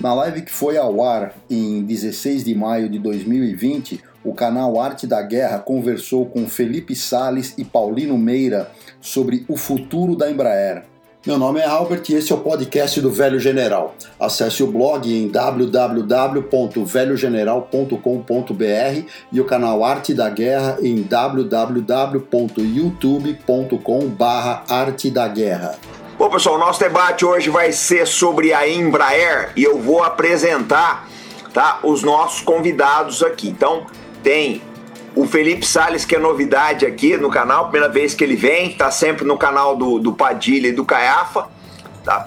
Na live que foi ao ar em 16 de maio de 2020, o canal Arte da Guerra conversou com Felipe Sales e Paulino Meira sobre o futuro da Embraer. Meu nome é Albert e esse é o podcast do Velho General. Acesse o blog em www.velhogeneral.com.br e o canal Arte da Guerra em www.youtube.com/arte da guerra. Bom, pessoal, o nosso debate hoje vai ser sobre a Embraer e eu vou apresentar tá, os nossos convidados aqui. Então, tem o Felipe Sales, que é novidade aqui no canal, primeira vez que ele vem, tá sempre no canal do, do Padilha e do Caiafa. Tá?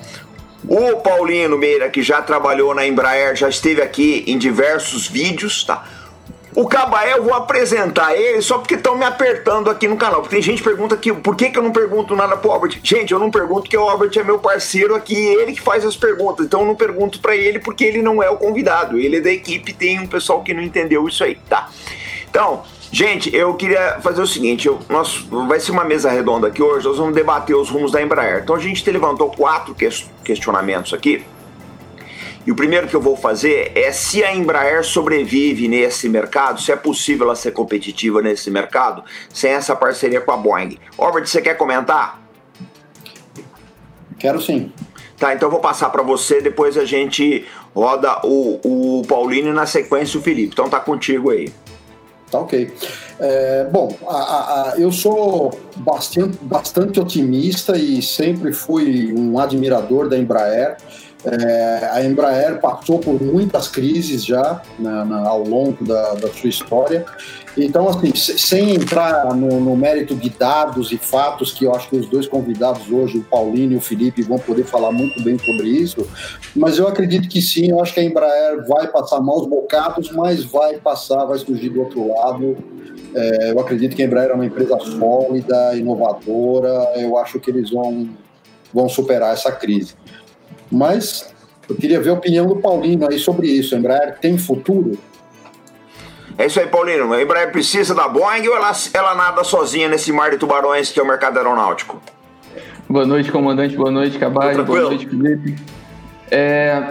O Paulino Meira, que já trabalhou na Embraer, já esteve aqui em diversos vídeos, tá? O Cabaé eu vou apresentar ele só porque estão me apertando aqui no canal. Porque tem gente que pergunta aqui, por que, que eu não pergunto nada pro Albert? Gente, eu não pergunto porque o Albert é meu parceiro aqui ele que faz as perguntas. Então eu não pergunto para ele porque ele não é o convidado. Ele é da equipe, tem um pessoal que não entendeu isso aí, tá? Então, gente, eu queria fazer o seguinte: eu, nós, vai ser uma mesa redonda aqui hoje, nós vamos debater os rumos da Embraer. Então a gente levantou quatro questionamentos aqui e o primeiro que eu vou fazer é se a Embraer sobrevive nesse mercado, se é possível ela ser competitiva nesse mercado sem essa parceria com a Boeing. Robert, você quer comentar? Quero sim. Tá, então eu vou passar para você, depois a gente roda o, o Paulino e na sequência o Felipe. Então tá contigo aí. Tá ok. É, bom, a, a, eu sou bastante, bastante otimista e sempre fui um admirador da Embraer. É, a Embraer passou por muitas crises já na, na, ao longo da, da, sua história. Então, assim, sem entrar no, no, mérito de dados e fatos, que eu acho que os dois convidados hoje, o Paulinho e o Felipe, vão poder falar muito bem sobre isso, mas eu acredito que sim, eu acho que a Embraer vai passar maus bocados, mas vai passar, vai surgir do outro lado. É, eu acredito que a Embraer é uma empresa sólida, inovadora, eu acho que eles vão, vão superar essa crise. Mas eu queria ver a opinião do Paulino aí sobre isso. A Embraer tem futuro? É isso aí, Paulino. A Embraer precisa da Boeing ou ela, ela nada sozinha nesse mar de tubarões que é o mercado aeronáutico? Boa noite, comandante. Boa noite, Cabaz. Boa noite, Felipe. É,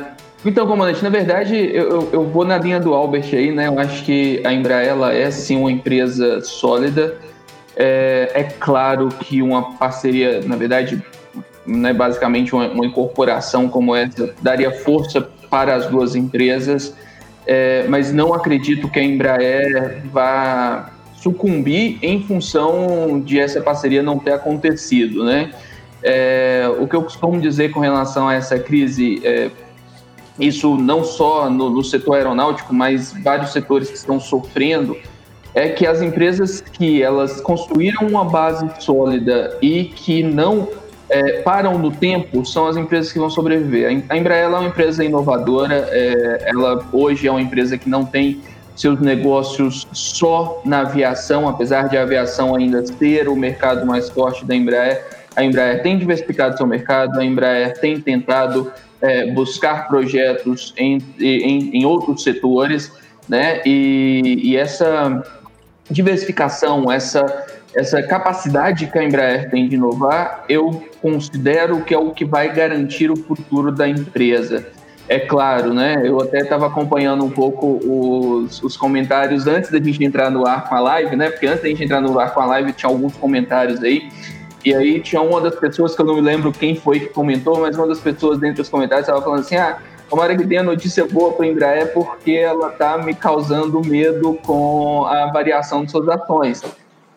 então, comandante, na verdade, eu, eu, vou na linha do Albert aí, né? Eu acho que a Embraer ela é sim uma empresa sólida. É, é claro que uma parceria, na verdade, né, basicamente uma, uma, incorporação como essa daria força para as duas empresas, é, mas não acredito que a Embraer vá sucumbir em função de essa parceria não ter acontecido, né? É, o que eu costumo dizer com relação a essa crise, é, isso não só no, no setor aeronáutico, mas vários setores que estão sofrendo, é que as empresas que elas construíram uma base sólida e que não é, param no tempo são as empresas que vão sobreviver. A Embraer é uma empresa inovadora, é, ela hoje é uma empresa que não tem seus negócios só na aviação, apesar de a aviação ainda ser o mercado mais forte da Embraer. A Embraer tem diversificado seu mercado, a Embraer tem tentado é, buscar projetos em, em, em, outros setores, né? E, e essa diversificação, essa essa capacidade que a Embraer tem de inovar, eu considero que é o que vai garantir o futuro da empresa. É claro, né? Eu até estava acompanhando um pouco os, os, comentários antes da gente entrar no ar com a live, né? Porque antes da gente entrar no ar com a live tinha alguns comentários aí. E aí tinha uma das pessoas que eu não me lembro quem foi que comentou, mas uma das pessoas dentro dos comentários estava falando assim: ah, tomara que tenha notícia boa para a Embraer porque ela está me causando medo com a variação de suas ações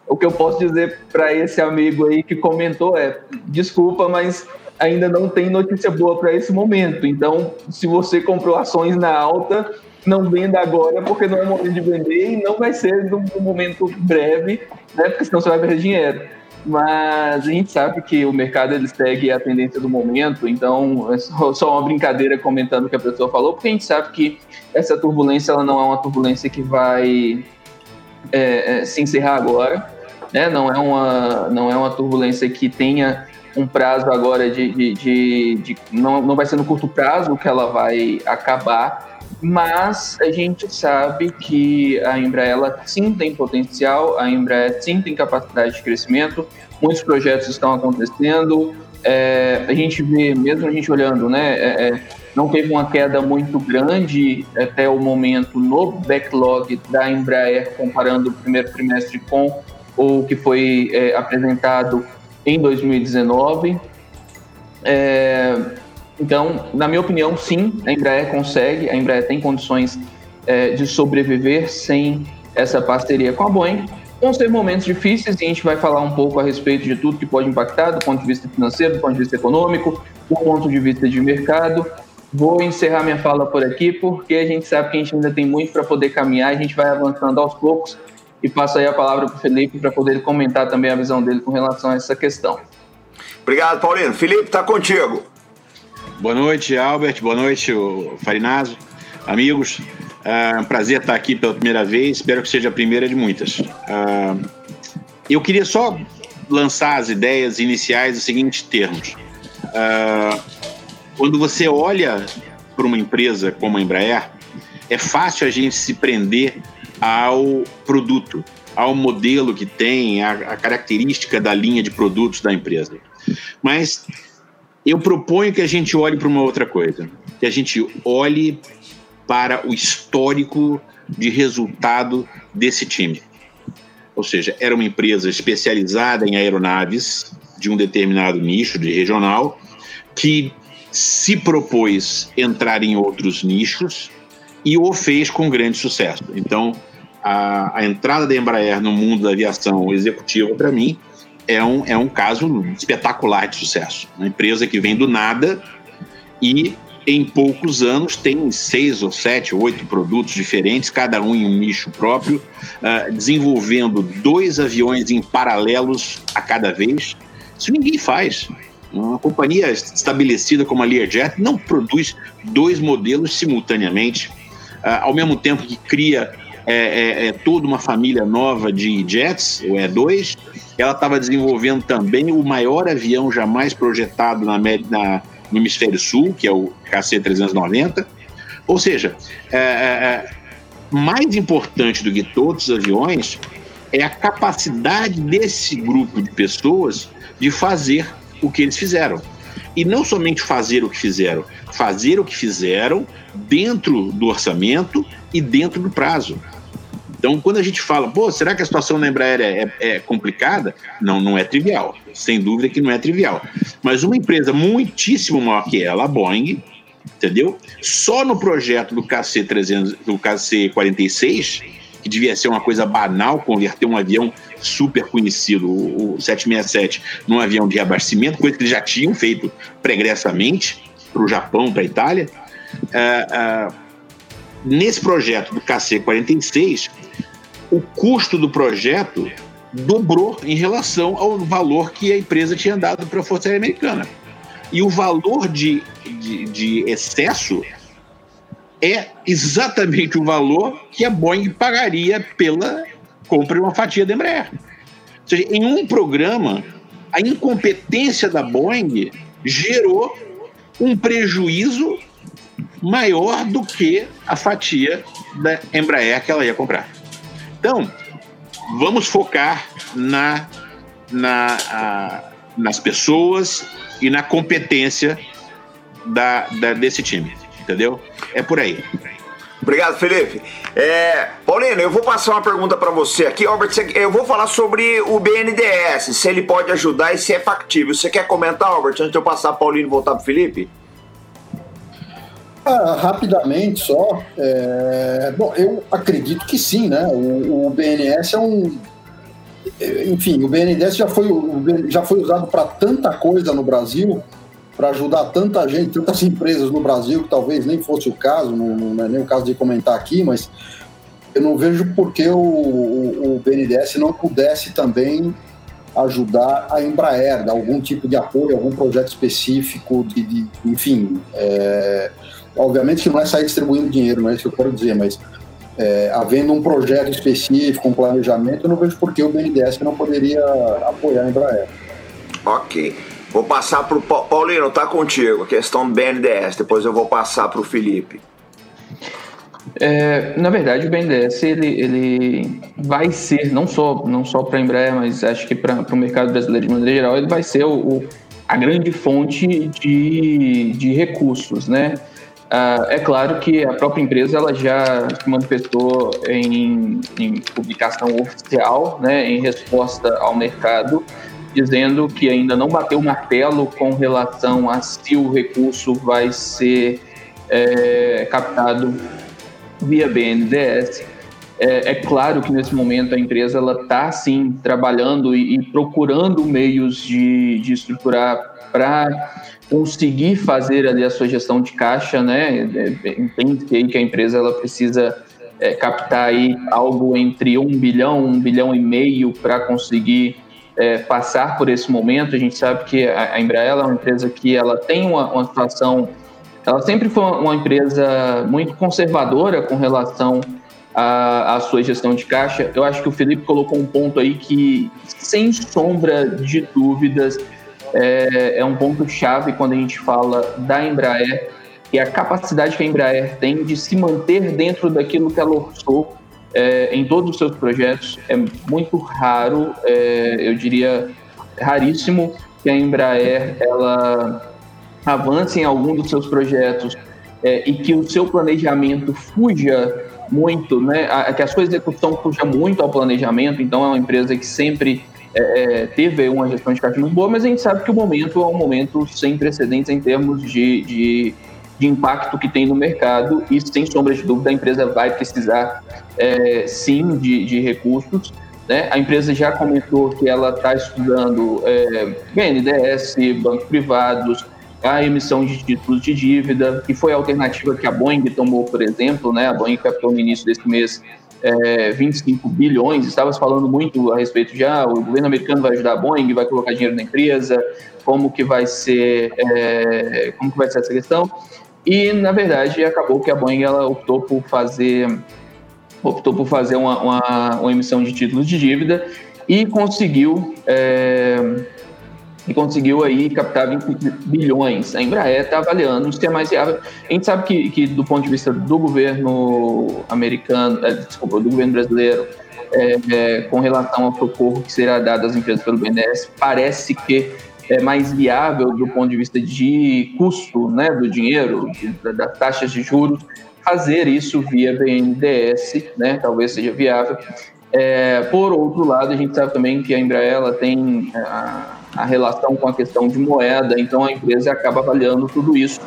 o que eu posso dizer para esse amigo aí que comentou é: desculpa, mas ainda não tem notícia boa para esse momento. Então, se você comprou ações na alta, não venda agora, porque não é momento de vender e não vai ser num momento breve, né? Porque senão você vai perder dinheiro. Mas a gente sabe que o mercado ele segue a tendência do momento, então é só uma brincadeira comentando o que a pessoa falou, porque a gente sabe que essa turbulência ela não é uma turbulência que vai é, é, se encerrar agora né? Não é uma, não é uma turbulência que tenha um prazo agora de, de, de, de, não, não vai ser no curto prazo que ela vai acabar, mas a gente sabe que a Embraer sim tem potencial, a Embraer sim tem capacidade de crescimento, muitos projetos estão acontecendo, é, a gente vê, mesmo a gente olhando, né, é, é não teve uma queda muito grande até o momento no backlog da Embraer, comparando o primeiro trimestre com o que foi é, apresentado em 2019. É, então, na minha opinião, sim, a Embraer consegue, a Embraer tem condições é, de sobreviver sem essa parceria com a Boeing. Vão ser momentos difíceis e a gente vai falar um pouco a respeito de tudo que pode impactar, do ponto de vista financeiro, do ponto de vista econômico, do ponto de vista de mercado. Vou encerrar minha fala por aqui, porque a gente sabe que a gente ainda tem muito para poder caminhar, a gente vai avançando aos poucos e passo aí a palavra para o Felipe para poder comentar também a visão dele com relação a essa questão. Obrigado, Paulino. Felipe, está contigo. Boa noite, Albert. Boa noite, Farinazo. Amigos, é um prazer estar aqui pela primeira vez. Espero que seja a primeira de muitas. Uh, eu queria só lançar as ideias iniciais nos seguintes termos. Uh, quando você olha para uma empresa como a Embraer, é fácil a gente se prender ao produto, ao modelo que tem, a característica da linha de produtos da empresa. Mas eu proponho que a gente olhe para uma outra coisa, que a gente olhe para o histórico de resultado desse time. Ou seja, era uma empresa especializada em aeronaves de um determinado nicho de regional que se propôs entrar em outros nichos e o fez com grande sucesso. Então, a, a entrada da Embraer no mundo da aviação executiva, para mim, é um, é um caso espetacular de sucesso. Uma empresa que vem do nada e em poucos anos tem seis ou sete, oito produtos diferentes, cada um em um nicho próprio, uh, desenvolvendo dois aviões em paralelos a cada vez. Isso ninguém faz. Uma companhia estabelecida como a Learjet não produz dois modelos simultaneamente, uh, ao mesmo tempo que cria é, é, é, toda uma família nova de jets, o E2. Ela estava desenvolvendo também o maior avião jamais projetado na, na, no hemisfério sul, que é o KC-390. Ou seja, é, é, é, mais importante do que todos os aviões é a capacidade desse grupo de pessoas de fazer o que eles fizeram. E não somente fazer o que fizeram, fazer o que fizeram dentro do orçamento e dentro do prazo. Então, quando a gente fala, pô, será que a situação na Embraer é, é, complicada? Não, não é trivial. Sem dúvida que não é trivial. Mas uma empresa muitíssimo maior que ela, a Boeing, entendeu? Só no projeto do KC-300, do KC-46, que devia ser uma coisa banal, converter um avião super conhecido, o 767, num avião de reabastecimento, coisa que eles já tinham feito pregressamente para o Japão, para a Itália. Uh, uh, nesse projeto do KC-46, o custo do projeto dobrou em relação ao valor que a empresa tinha dado para a Força Aérea Americana. E o valor de, de, de, excesso é exatamente o valor que a Boeing pagaria pela compra de uma fatia da Embraer. Ou seja, em um programa, a incompetência da Boeing gerou um prejuízo maior do que a fatia da Embraer que ela ia comprar. Então, vamos focar na, na, a, nas pessoas e na competência da, da, desse time, entendeu? É por aí. Obrigado, Felipe. É, Paulino, eu vou passar uma pergunta para você aqui. Albert, eu vou falar sobre o BNDES, se ele pode ajudar e se é factível. Você quer comentar, Albert, antes de eu passar Paulino e voltar para Felipe? Ah, rapidamente só, é... bom, eu acredito que sim, né? O, o, é um, enfim, o BNDES já foi, já foi usado para tanta coisa no Brasil, para ajudar tanta gente, tantas empresas no Brasil que talvez nem fosse o caso, não, não é nem o caso de comentar aqui, mas eu não vejo por que o, o, o BNDES não pudesse também ajudar a Embraer, dar algum tipo de apoio, algum projeto específico, de, de enfim. É, Obviamente que não é sair distribuindo dinheiro, não é isso que eu quero dizer, mas é, havendo um projeto específico, um planejamento, eu não vejo por que o BNDES não poderia apoiar a Embraer. Ok. Vou passar para o Paulino, tá contigo, a questão do BNDES, depois eu vou passar para o Felipe. É, na verdade, o BNDES ele, ele vai ser, não só, não só para a Embraer, mas acho que para o mercado brasileiro de maneira geral, ele vai ser o, o a grande fonte de, de recursos, né? Uh, é claro que a própria empresa ela já manifestou em, em, publicação oficial, né, em resposta ao mercado, dizendo que ainda não bateu o martelo com relação a se o recurso vai ser é, captado via BNDES. É, é, claro que nesse momento a empresa está sim trabalhando e, e procurando meios de, de estruturar para conseguir fazer ali a sua gestão de caixa, né? É, é, entende aí que a empresa ela precisa é, captar aí algo entre um bilhão, um bilhão e meio para conseguir é, passar por esse momento. A gente sabe que a, Embraer é uma empresa que ela tem uma, uma situação, ela sempre foi uma empresa muito conservadora com relação à, à sua gestão de caixa. Eu acho que o Felipe colocou um ponto aí que, sem sombra de dúvidas, é, é um ponto-chave quando a gente fala da Embraer, e a capacidade que a Embraer tem de se manter dentro daquilo que ela orçou é, em todos os seus projetos. É muito raro, é, eu diria raríssimo, que a Embraer ela avance em algum dos seus projetos é, e que o seu planejamento fuja muito, né? A, que a sua execução fuja muito ao planejamento. Então é uma empresa que sempre é, é, teve uma gestão de caixa muito boa, mas a gente sabe que o momento é um momento sem precedentes em termos de, de, de impacto que tem no mercado e, sem sombra de dúvida, a empresa vai precisar, é, sim, de, de recursos. Né? A empresa já comentou que ela está estudando é, BNDES, bancos privados, a emissão de títulos de dívida, que foi a alternativa que a Boeing tomou, por exemplo. Né? A Boeing captou no início desse mês é, 25 bilhões, estava falando muito a respeito de ah, o governo americano vai ajudar a Boeing, vai colocar dinheiro na empresa, como que vai ser, é, como que vai ser essa questão. E na verdade acabou que a Boeing ela optou por fazer optou por fazer uma, uma, uma emissão de títulos de dívida e conseguiu é, e conseguiu aí captar 20 bilhões. A Embraer está avaliando se é mais viável. A gente sabe que, que do ponto de vista do governo americano, é, desculpa, do governo brasileiro, é, é, com relação ao socorro que será dado às empresas pelo BNDES, parece que é mais viável do ponto de vista de custo né, do dinheiro, das taxas de juros, fazer isso via BNDES, né, talvez seja viável. É, por outro lado, a gente sabe também que a Embraer tem é, a, a relação com a questão de moeda, então a empresa acaba avaliando tudo isso,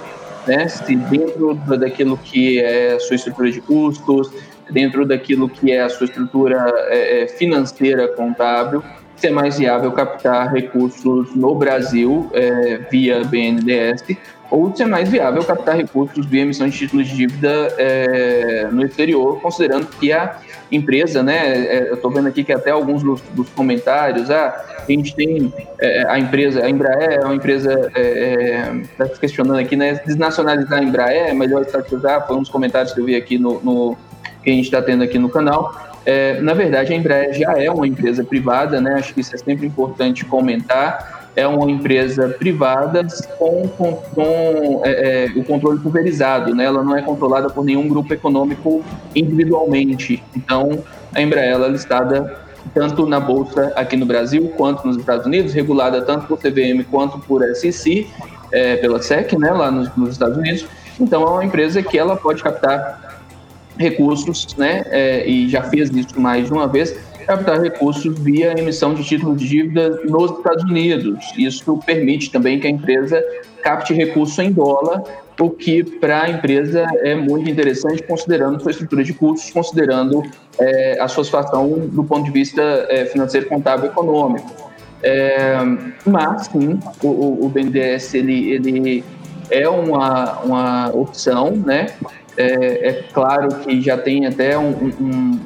né? Se dentro daquilo que é a sua estrutura de custos, dentro daquilo que é a sua estrutura é, é financeira contábil, se é mais viável captar recursos no Brasil é, via BNDES ou se é mais viável captar recursos via emissão de títulos de dívida é, no exterior, considerando que a empresa, né, é, eu estou vendo aqui que até alguns dos, dos comentários, ah, a gente tem é, a empresa, a Embraer é uma empresa, está é, é, se questionando aqui, né, desnacionalizar a Embraer, é melhor estatizar, foi um dos comentários que eu vi aqui no, no que a gente está tendo aqui no canal. É, na verdade, a Embraer já é uma empresa privada, né, acho que isso é sempre importante comentar, é uma empresa privada com, com, com é, é, o controle pulverizado, né? ela não é controlada por nenhum grupo econômico individualmente. Então, a Embraer é listada tanto na bolsa aqui no Brasil quanto nos Estados Unidos, regulada tanto por CVM quanto por SEC, é, pela SEC, né, lá nos, nos, Estados Unidos. Então, é uma empresa que ela pode captar recursos, né, é, e já fez isso mais de uma vez, captar recursos via emissão de títulos de dívida nos Estados Unidos. Isso permite também que a empresa capte recurso em dólar, o que para a empresa é muito interessante, considerando sua estrutura de custos, considerando é, a sua situação do ponto de vista é, financeiro, contábil e econômico. É, mas, sim, o, o BNDES ele, ele é uma, uma opção, né? É, é, claro que já tem até um, um,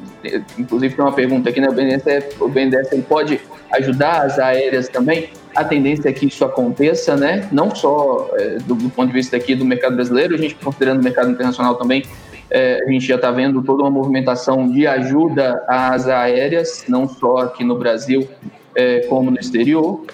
inclusive tem uma pergunta aqui, né? O BNDES, o BNDES ele pode ajudar as aéreas também? A tendência é que isso aconteça, né? Não só é, do, do, ponto de vista aqui do mercado brasileiro, a gente considerando o mercado internacional também, é, a gente já está vendo toda uma movimentação de ajuda às aéreas, não só aqui no Brasil, é, como no exterior.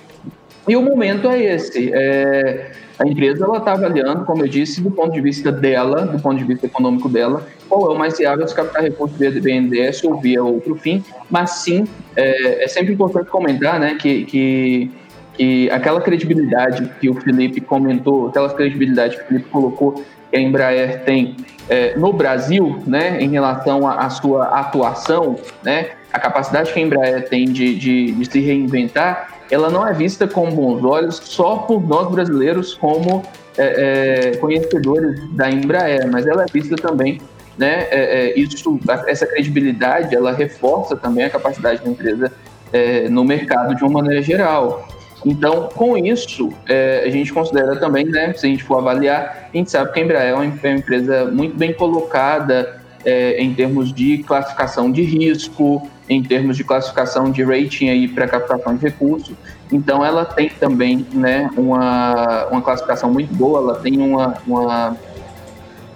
E o momento é esse. É, a empresa ela está avaliando, como eu disse, do ponto de vista dela, do ponto de vista econômico dela, qual é o mais viável se captar recursos via BNDES ou via outro fim, mas sim, é, é sempre importante comentar né, que, que que aquela credibilidade que o Felipe comentou, aquela credibilidade que o Felipe colocou que a Embraer tem é, no Brasil, né, em relação à sua atuação, né, a capacidade que a Embraer tem de, de, de, se reinventar, ela não é vista com bons olhos só por nós brasileiros como é, é, conhecedores da Embraer, mas ela é vista também, né, é, é, isso, essa credibilidade, ela reforça também a capacidade da empresa é, no mercado de uma maneira geral. Então, com isso, é, a gente considera também, né, se a gente for avaliar, a gente sabe que a Embraer é uma, empresa muito bem colocada é, em termos de classificação de risco, em termos de classificação de rating aí para captação de recursos. Então, ela tem também né, uma, uma classificação muito boa, ela tem uma, uma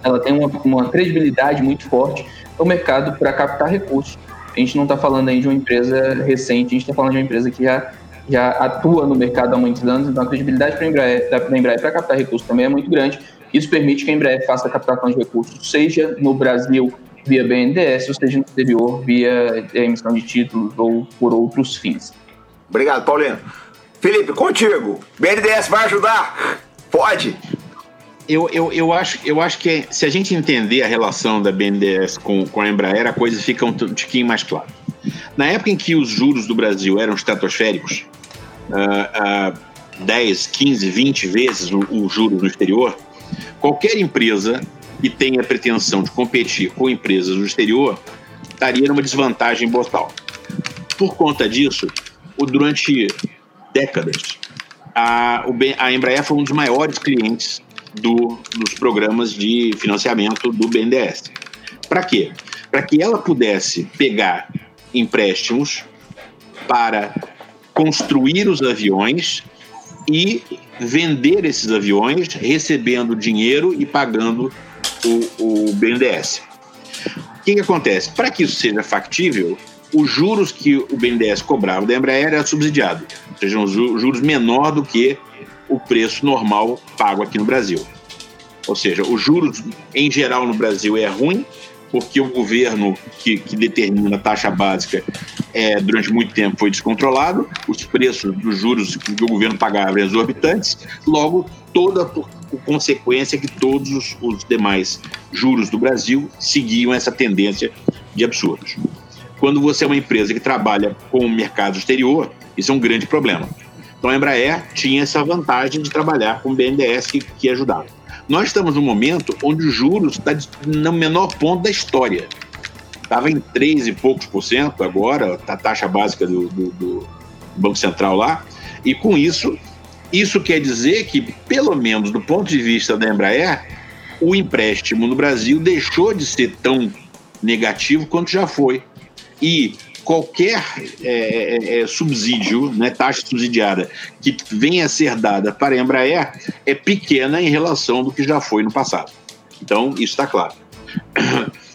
ela tem uma, uma credibilidade muito forte no mercado para captar recursos. A gente não está falando aí de uma empresa recente, a gente está falando de uma empresa que já já atua no mercado há muitos anos, então a credibilidade para a Embraer, para captar recursos também é muito grande. Isso permite que a Embraer faça a captação de recursos, seja no Brasil via BNDES, ou seja no exterior via emissão de títulos ou por outros fins. Obrigado, Paulino. Felipe, contigo. BNDES vai ajudar? Pode? Eu, eu, eu, acho, eu acho que se a gente entender a relação da BNDES com, com a Embraer, a coisa fica um tiquinho mais clara. Na época em que os juros do Brasil eram estratosféricos, uh, uh, 10, 15, 20 vezes o, o juros no exterior, qualquer empresa que tenha pretensão de competir com empresas no exterior estaria numa desvantagem botal. Por conta disso, durante décadas, a, a Embraer foi um dos maiores clientes do, dos programas de financiamento do BNDES. Para quê? Para que ela pudesse pegar empréstimos para construir os aviões e vender esses aviões, recebendo dinheiro e pagando o, o BNDES. O que, que acontece? Para que isso seja factível, os juros que o BNDES cobrava da Embraer era subsidiado, ou seja, um juros menor do que o preço normal pago aqui no Brasil. Ou seja, os juros em geral no Brasil é ruim, porque o governo que, que determina a taxa básica é, durante muito tempo foi descontrolado, os preços dos juros que o governo pagava eram exorbitantes, logo toda por consequência que todos os, os demais juros do Brasil seguiam essa tendência de absurdos. Quando você é uma empresa que trabalha com o mercado exterior, isso é um grande problema. Então a Embraer tinha essa vantagem de trabalhar com o BNDES que, que ajudava. Nós estamos num momento onde os juros está no menor ponto da história. Estava em 3 e poucos por cento agora, a taxa básica do, do, do Banco Central lá. E com isso, isso quer dizer que, pelo menos do ponto de vista da Embraer, o empréstimo no Brasil deixou de ser tão negativo quanto já foi. E qualquer é, é, é, subsídio, né, taxa subsidiada, que venha a ser dada para a Embraer é pequena em relação do que já foi no passado. Então, isso está claro.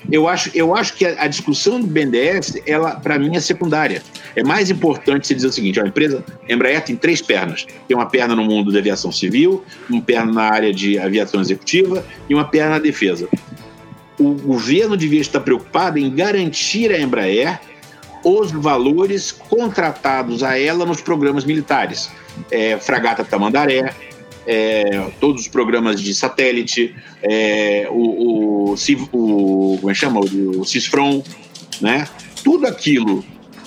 Eu acho, eu acho que a, a discussão do BNDES, ela, para mim, é secundária. É mais importante você dizer o seguinte: a empresa a Embraer tem três pernas. Tem uma perna no mundo da aviação civil, uma perna na área de aviação executiva e uma perna na defesa. O governo devia estar preocupado em garantir à Embraer os valores contratados a ela nos programas militares. É, Fragata Tamandaré, é, todos os programas de satélite, é, o, o, o, como é chama? O, o Cisfron, né? Tudo aquilo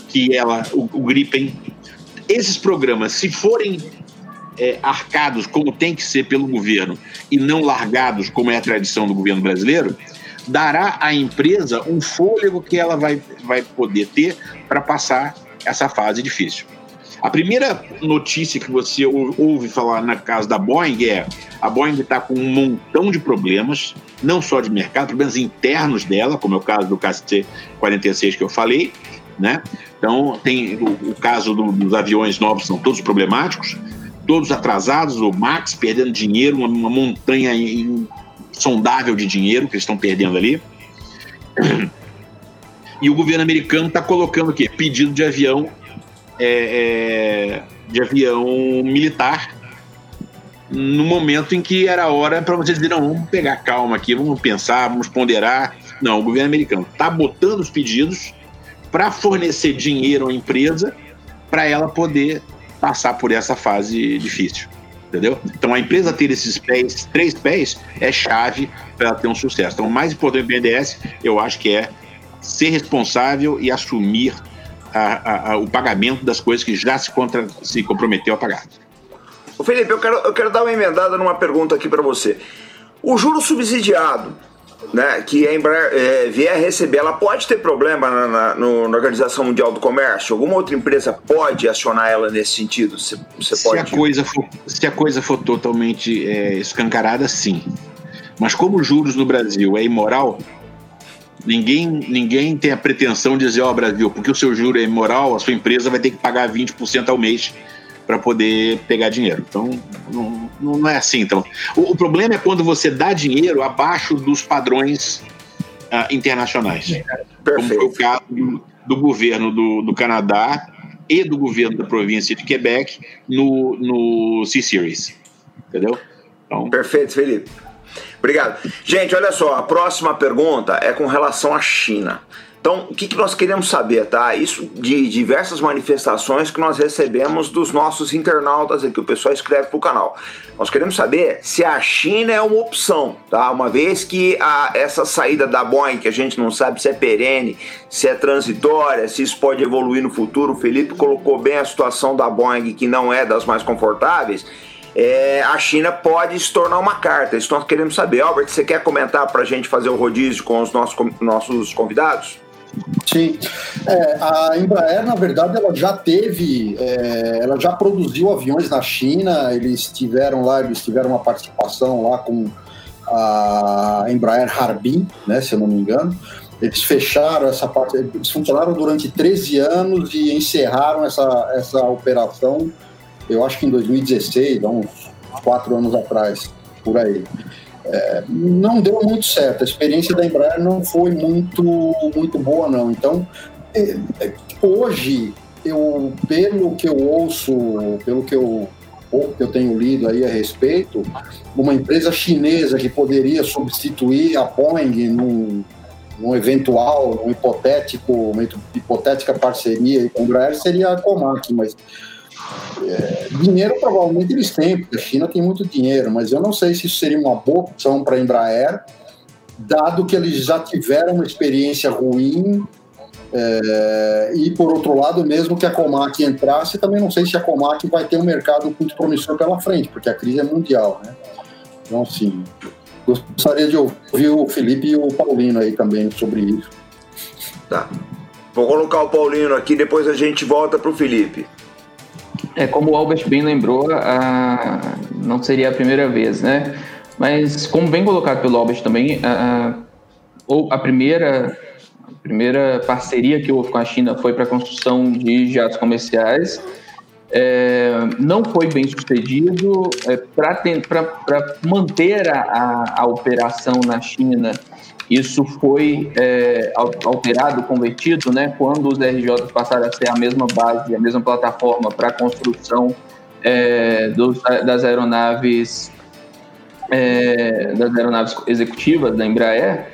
que ela, o, o Gripen, esses programas, se forem é, arcados como tem que ser pelo governo e não largados como é a tradição do governo brasileiro, dará à empresa um fôlego que ela vai, vai poder ter para passar essa fase difícil. A primeira notícia que você ouve falar na casa da Boeing é a Boeing está com um montão de problemas, não só de mercado, problemas internos dela, como é o caso do KC-46 que eu falei, né? Então, tem o, o caso do, dos aviões novos, são todos problemáticos, todos atrasados, o Max perdendo dinheiro, uma, uma montanha insondável de dinheiro que eles estão perdendo ali. E o governo americano está colocando o quê? Pedido de avião, é, é, de avião militar no momento em que era hora para vocês dizer, não, vamos pegar calma aqui, vamos pensar, vamos ponderar. Não, o governo americano está botando os pedidos para fornecer dinheiro à empresa para ela poder passar por essa fase difícil. Entendeu? Então a empresa ter esses pés, três pés, é chave para ter um sucesso. Então o mais importante do BNDES, eu acho que é ser responsável e assumir a, a, a, o pagamento das coisas que já se, contra, se comprometeu a pagar. Ô Felipe, eu quero, eu quero dar uma emendada numa pergunta aqui para você. O juro subsidiado, né, que a Embraer é, vier receber, ela pode ter problema na, na, no, na, Organização Mundial do Comércio? Alguma outra empresa pode acionar ela nesse sentido? Você, você se, pode... a coisa for, se a coisa for totalmente é, escancarada, sim. Mas como juros no Brasil é imoral, ninguém, ninguém tem a pretensão de dizer, ó, oh, Brasil, porque o seu juro é imoral, a sua empresa vai ter que pagar 20% ao mês para poder pegar dinheiro. Então, não, não é assim. Então, o, o, problema é quando você dá dinheiro abaixo dos padrões uh, internacionais. Perfeito. Como foi o caso do, do governo do, do, Canadá e do governo da província de Quebec no, no C-Series. Entendeu? Então... Perfeito, Felipe. Obrigado. Gente, olha só, a próxima pergunta é com relação à China. Então, o que, que nós queremos saber, tá? Isso de diversas manifestações que nós recebemos dos nossos internautas aqui, o pessoal escreve para o canal. Nós queremos saber se a China é uma opção, tá? Uma vez que a, essa saída da Boeing, que a gente não sabe se é perene, se é transitória, se isso pode evoluir no futuro, o Felipe colocou bem a situação da Boeing, que não é das mais confortáveis. É, a China pode se tornar uma carta. Isso nós queremos saber. Albert, você quer comentar para a gente fazer o rodízio com os nossos, nossos convidados? Sim, é, a Embraer, na verdade, ela já teve, é, ela já produziu aviões na China, eles tiveram lá, eles tiveram uma participação lá com a Embraer Harbin, né, se eu não me engano, eles fecharam essa parte, eles funcionaram durante 13 anos e encerraram essa, essa operação, eu acho que em 2016, há uns quatro anos atrás, por aí não deu muito certo. A experiência da Embraer não foi muito, muito boa, não. Então, é, é, hoje, eu, pelo que eu ouço, pelo que eu, que eu tenho lido aí a respeito, uma empresa chinesa que poderia substituir a Boeing num, num eventual, num hipotético, uma hipotética parceria com a Embraer seria a Comac, mas é, dinheiro provavelmente eles têm, porque a China tem muito dinheiro, mas eu não sei se isso seria uma boa opção para a Embraer, dado que eles já tiveram uma experiência ruim. É, e por outro lado, mesmo que a Comac entrasse, também não sei se a Comac vai ter um mercado muito promissor pela frente, porque a crise é mundial. Né? Então, assim, gostaria de ouvir o Felipe e o Paulino aí também sobre isso. Tá. Vou colocar o Paulino aqui, depois a gente volta para o Felipe. É, como o Albert bem lembrou, a, não seria a primeira vez, né? Mas, como bem colocado pelo Albert também, a, a, a primeira, a primeira parceria que houve com a China foi para a construção de jatos comerciais. É, não foi bem sucedido. É, para manter a, a, a operação na China isso foi é, alterado, convertido, né, quando os RJ passaram a ser a mesma base, a mesma plataforma para a construção é, dos, das aeronaves é, das aeronaves executivas da Embraer.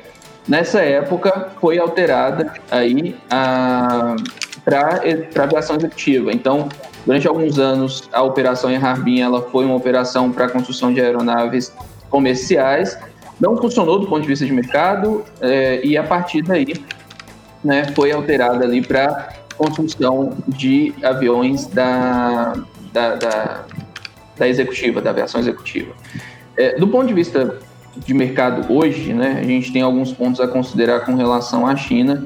Nessa época foi alterada aí para a aviação executiva. Então, durante alguns anos, a operação em Harbin ela foi uma operação para construção de aeronaves comerciais não funcionou do ponto de vista de mercado é, e a partir daí né, foi alterada ali para construção de aviões da, da, da, da, executiva, da aviação executiva. É, do ponto de vista de mercado hoje, né, a gente tem alguns pontos a considerar com relação à China.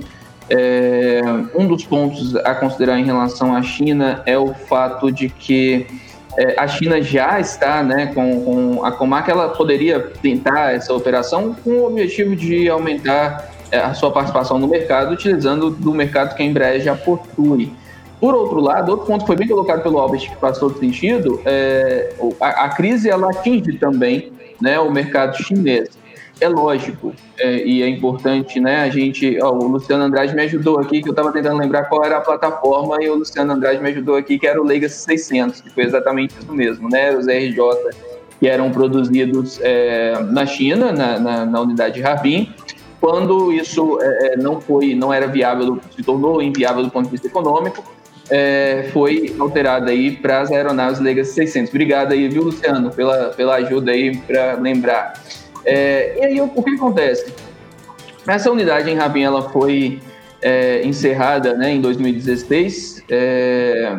É, um dos pontos a considerar em relação à China é o fato de que é, a China já está né, com, com a Comac, ela poderia tentar essa operação com o objetivo de aumentar é, a sua participação no mercado, utilizando do mercado que a Embraer já possui. Por outro lado, outro ponto que foi bem colocado pelo Albert, que faz todo sentido, é, a, a crise ela atinge também né, o mercado chinês é lógico é, e é importante, né? A gente, ó, o Luciano Andrade me ajudou aqui, que eu estava tentando lembrar qual era a plataforma, e o Luciano Andrade me ajudou aqui, que era o Legacy 600, que foi exatamente isso mesmo, né? Os RJ que eram produzidos é, na China, na, na, na unidade de Harbin, quando isso é, é, não foi, não era viável, se tornou inviável do ponto de vista econômico, é, foi alterada aí para as aeronaves Legacy 600. Obrigado aí, viu, Luciano, pela, pela ajuda aí para lembrar. É, e aí, o, que acontece? Essa unidade em Rabin, ela foi é, encerrada né, em 2016. É,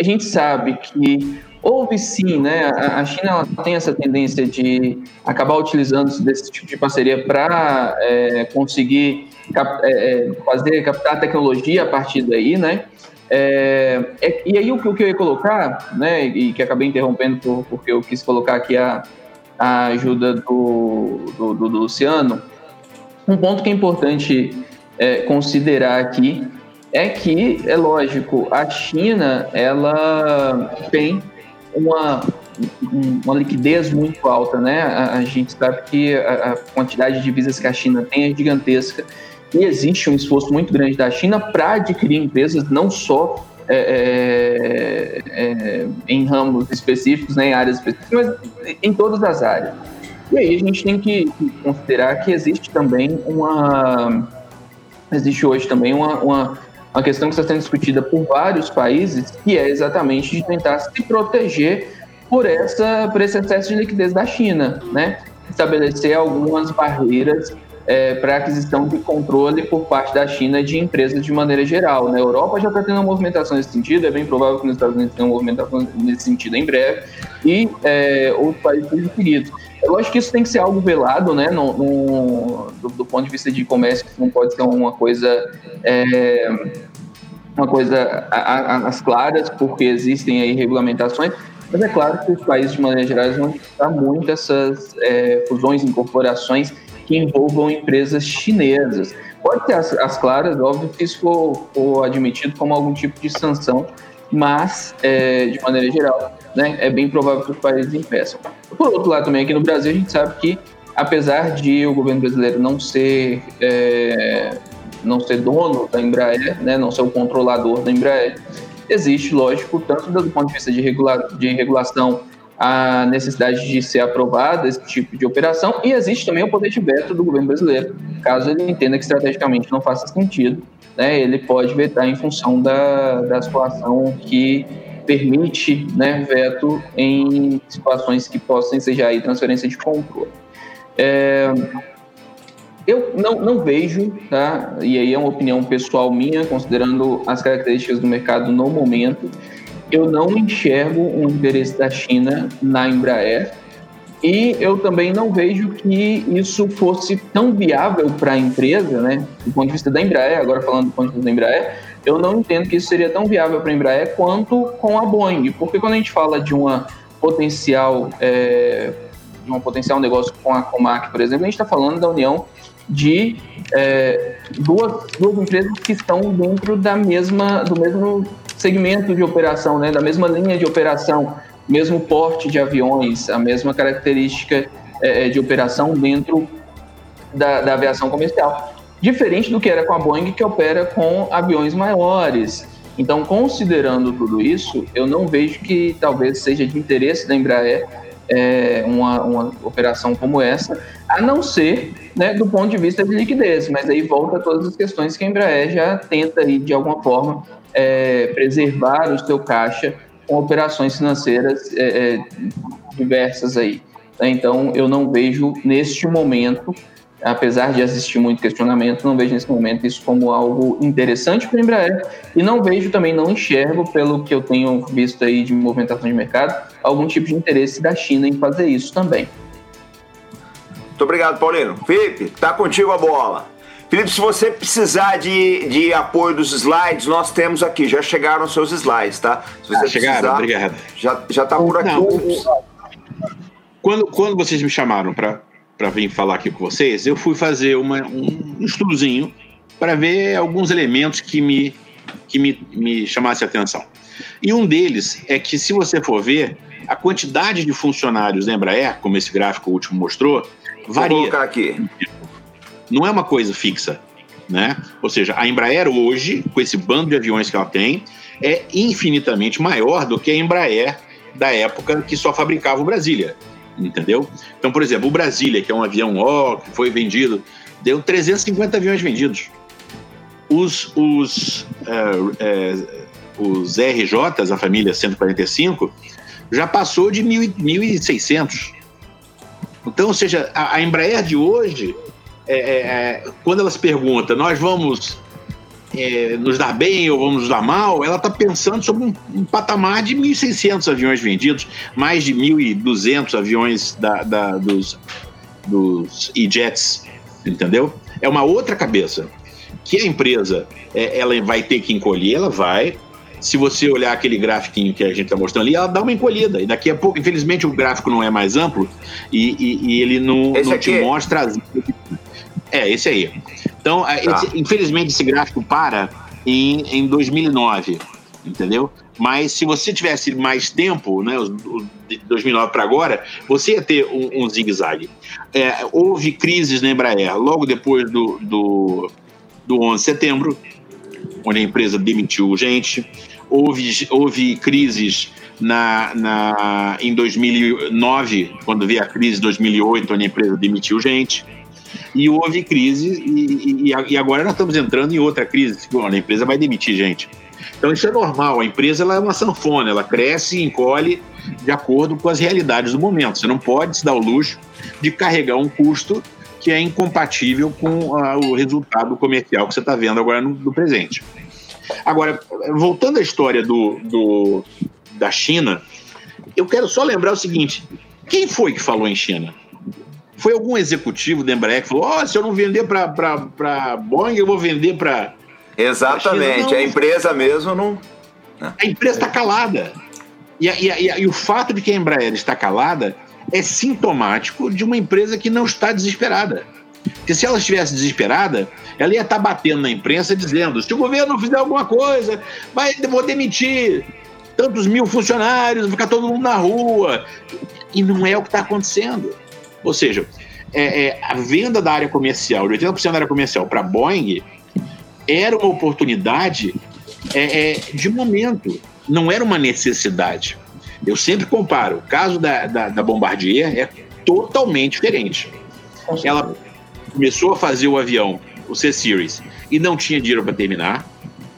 a gente sabe que houve sim, né? A China tem essa tendência de acabar utilizando desse tipo de parceria para é, conseguir cap, é, é, fazer captar tecnologia a partir daí, né? É, e aí o o que, eu ia colocar, né, e que acabei interrompendo por, porque eu quis colocar aqui a, a ajuda do, do, do, Luciano, um ponto que é importante é, considerar aqui é que, é lógico, a China ela tem uma, uma liquidez muito alta, né? A, a gente sabe que a, a quantidade de divisas que a China tem é gigantesca e existe um esforço muito grande da China para adquirir empresas, não só é, é, é, em ramos específicos, né, em áreas específicas, mas em todas as áreas. E aí a gente tem que considerar que existe também uma. Existe hoje também uma, uma, uma questão que está sendo discutida por vários países, que é exatamente de tentar se proteger por, essa, por esse excesso de liquidez da China, né? Estabelecer algumas barreiras é, para aquisição de controle por parte da China de empresas de maneira geral. Na né? Europa já está tendo uma movimentação nesse sentido, é bem provável que nos Estados Unidos tenha uma movimentação nesse sentido em breve, e é, outros países seguido. Eu acho que isso tem que ser algo velado, né, no, no do, do, ponto de vista de comércio, não pode ser uma coisa... É, uma coisa às claras, porque existem aí regulamentações, mas é claro que os países, de maneira geral, vão estar muito essas é, fusões, incorporações que envolvam empresas chinesas. Pode ter as, as claras, óbvio que isso for, for, admitido como algum tipo de sanção, mas, é, de maneira geral, né, é bem provável que os países impeçam. Por outro lado, também aqui no Brasil, a gente sabe que, apesar de o governo brasileiro não ser, é, não ser dono da Embraer, né, não ser o controlador da Embraer, existe, lógico, tanto do ponto de vista de, regula de regulação a necessidade de ser aprovada esse tipo de operação e existe também o poder de veto do governo brasileiro. Caso ele entenda que estrategicamente não faça sentido, né, ele pode vetar em função da, da situação que permite né, veto em situações que possam ser aí transferência de controle. É, eu não, não vejo, tá? e aí é uma opinião pessoal minha, considerando as características do mercado no momento, eu não enxergo um interesse da China na Embraer e eu também não vejo que isso fosse tão viável para a empresa, né? Do ponto de vista da Embraer, agora falando do ponto de vista da Embraer, eu não entendo que isso seria tão viável para a Embraer quanto com a Boeing, porque quando a gente fala de uma potencial, é, de um potencial negócio com a Comac, por exemplo, a gente está falando da união de é, duas, duas empresas que estão dentro da mesma, do mesmo segmento de operação, né, da mesma linha de operação, mesmo porte de aviões, a mesma característica é, é, de operação dentro da, da aviação comercial. Diferente do que era com a Boeing, que opera com aviões maiores. Então, considerando tudo isso, eu não vejo que talvez seja de interesse da Embraer é, uma, uma operação como essa, a não ser né, do ponto de vista de liquidez, mas aí volta todas as questões que a Embraer já tenta aí, de alguma forma é, preservar o seu caixa com operações financeiras é, é, diversas aí. Então, eu não vejo neste momento, apesar de existir muito questionamento, não vejo nesse momento isso como algo interessante para a Embraer e não vejo também, não enxergo, pelo que eu tenho visto aí de movimentação de mercado, algum tipo de interesse da China em fazer isso também. Muito obrigado, Paulino. Felipe, tá contigo a bola. Felipe, se você precisar de, de apoio dos slides, nós temos aqui. Já chegaram os seus slides, tá? Se você ah, chegaram, precisar, obrigado. Já, já tá por aqui. Não, quando, quando vocês me chamaram para vir falar aqui com vocês, eu fui fazer uma, um estudozinho para ver alguns elementos que me, que me, me chamassem a atenção. E um deles é que, se você for ver, a quantidade de funcionários da Embraer, como esse gráfico último mostrou, varia. Vou colocar aqui não é uma coisa fixa. Né? Ou seja, a Embraer hoje, com esse bando de aviões que ela tem, é infinitamente maior do que a Embraer da época que só fabricava o Brasília, entendeu? Então, por exemplo, o Brasília, que é um avião ó, que foi vendido, deu 350 aviões vendidos. Os, os é, é, os RJs, a família 145, já passou de 1.600. Então, ou seja, a, a Embraer de hoje, é, é, é, quando ela se pergunta, nós vamos é, nos dar bem ou vamos nos dar mal, ela está pensando sobre um, um, patamar de 1.600 aviões vendidos, mais de 1.200 aviões da, da, dos, dos E-Jets, entendeu? É uma outra cabeça. Que a empresa é, ela vai ter que encolher, ela vai. Se você olhar aquele gráfico que a gente está mostrando ali, ela dá uma encolhida. E daqui a pouco, infelizmente, o gráfico não é mais amplo e, e, e ele não, não te mostra. As... É, esse aí. Então, tá. esse, infelizmente, esse gráfico para em, em 2009, entendeu? Mas se você tivesse mais tempo, né, de 2009 para agora, você ia ter um, um zigue-zague. É, houve crises na Embraer logo depois do, do, do 11 de setembro, onde a empresa demitiu gente. Houve, houve crises na, na, em 2009, quando veio a crise de 2008, onde a empresa demitiu gente e houve crise, e, e, e, agora nós estamos entrando em outra crise. Bom, a empresa vai demitir gente. Então isso é normal, a empresa ela é uma sanfona, ela cresce e encolhe de acordo com as realidades do momento. Você não pode se dar o luxo de carregar um custo que é incompatível com uh, o resultado comercial que você está vendo agora no, no, presente. Agora, voltando à história do, do, da China, eu quero só lembrar o seguinte: quem foi que falou em China? Foi algum executivo da Embraer que falou: oh, se eu não vender para Boeing, eu vou vender para. Exatamente, a empresa mesmo não. A empresa está calada. E, e, e, e o fato de que a Embraer está calada é sintomático de uma empresa que não está desesperada. Porque se ela estivesse desesperada, ela ia estar batendo na imprensa dizendo: se o governo não fizer alguma coisa, vai, vou demitir tantos mil funcionários, vai ficar todo mundo na rua. E não é o que está acontecendo. Ou seja, é, é, a venda da área comercial, de 80% da área comercial para a Boeing, era uma oportunidade é, é, de momento, não era uma necessidade. Eu sempre comparo, o caso da, da, da Bombardier é totalmente diferente. Ela começou a fazer o avião, o C-Series, e não tinha dinheiro para terminar,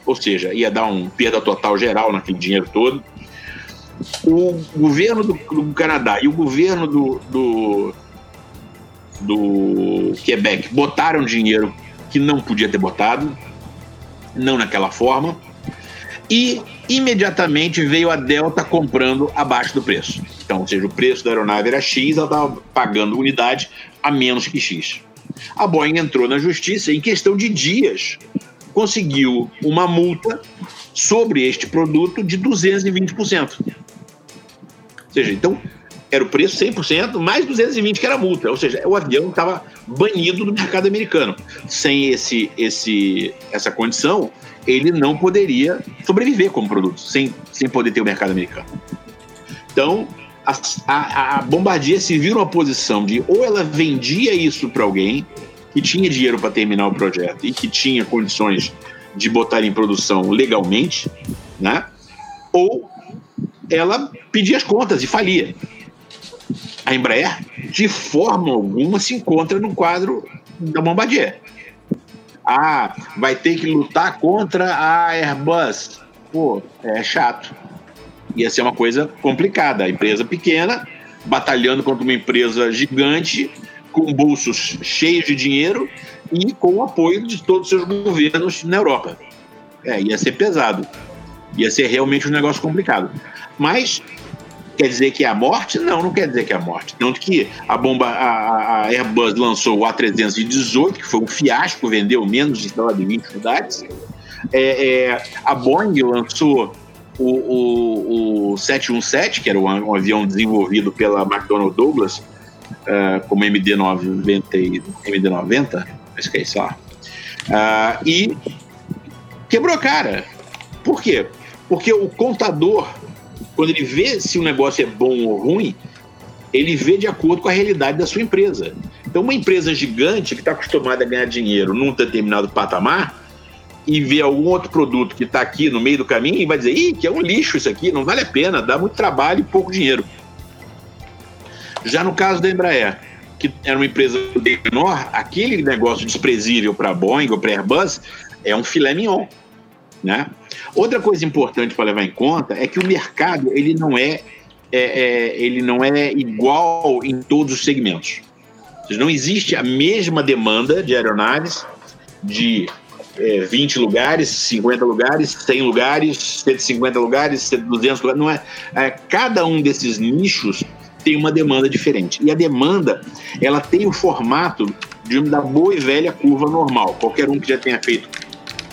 ou seja, ia dar um perda total geral naquele dinheiro todo. O governo do, do Canadá e o governo do, do, do Quebec botaram dinheiro que não podia ter botado, não naquela forma, e imediatamente veio a Delta comprando abaixo do preço. Então, ou seja, o preço da aeronave era X, ela estava pagando unidade a menos que X. A Boeing entrou na justiça e, em questão de dias, conseguiu uma multa sobre este produto de 220%. Ou seja, então era o preço 100%, mais 220 que era multa. Ou seja, o avião estava banido do mercado americano. Sem esse, esse, essa condição, ele não poderia sobreviver como produto, sem, sem poder ter o mercado americano. Então, a, a, a Bombardier se viu numa posição de ou ela vendia isso para alguém que tinha dinheiro para terminar o projeto e que tinha condições de botar em produção legalmente, né? Ou ela pedia as contas e falia a Embraer, de forma alguma, se encontra no quadro da Bombardier. Ah, vai ter que lutar contra a Airbus. Pô, é chato. Ia ser uma coisa complicada. A empresa pequena batalhando contra uma empresa gigante, com bolsos cheios de dinheiro e com o apoio de todos os seus governos na Europa. É, ia ser pesado. Ia ser realmente um negócio complicado. Mas Quer dizer que é a morte? Não, não quer dizer que é a morte. Tanto que a bomba, a, a Airbus lançou o A318, que foi um fiasco, vendeu menos de, de 20 unidades. É, é, a Boeing lançou o, o, o 717, que era um, avião desenvolvido pela McDonnell Douglas, uh, como MD-90, MD-90, acho que é isso lá. Uh, e quebrou cara. Por quê? Porque o contador quando ele vê se o negócio é bom ou ruim, ele vê de acordo com a realidade da sua empresa. Então, uma empresa gigante que está acostumada a ganhar dinheiro num determinado patamar e vê algum outro produto que está aqui no meio do caminho e vai dizer: Ih, que é um lixo isso aqui, não vale a pena, dá muito trabalho e pouco dinheiro. Já no caso da Embraer, que era uma empresa menor, aquele negócio desprezível para a Boeing ou para a Airbus é um filé mignon. Né? Outra coisa importante para levar em conta é que o mercado ele não é, é, é, ele não é igual em todos os segmentos. Seja, não existe a mesma demanda de aeronaves de é, 20 lugares, 50 lugares, 100 lugares, 150 lugares, 200 lugares. Não é, é, cada um desses nichos tem uma demanda diferente. E a demanda, ela tem o formato de da boa e velha curva normal. Qualquer um que já tenha feito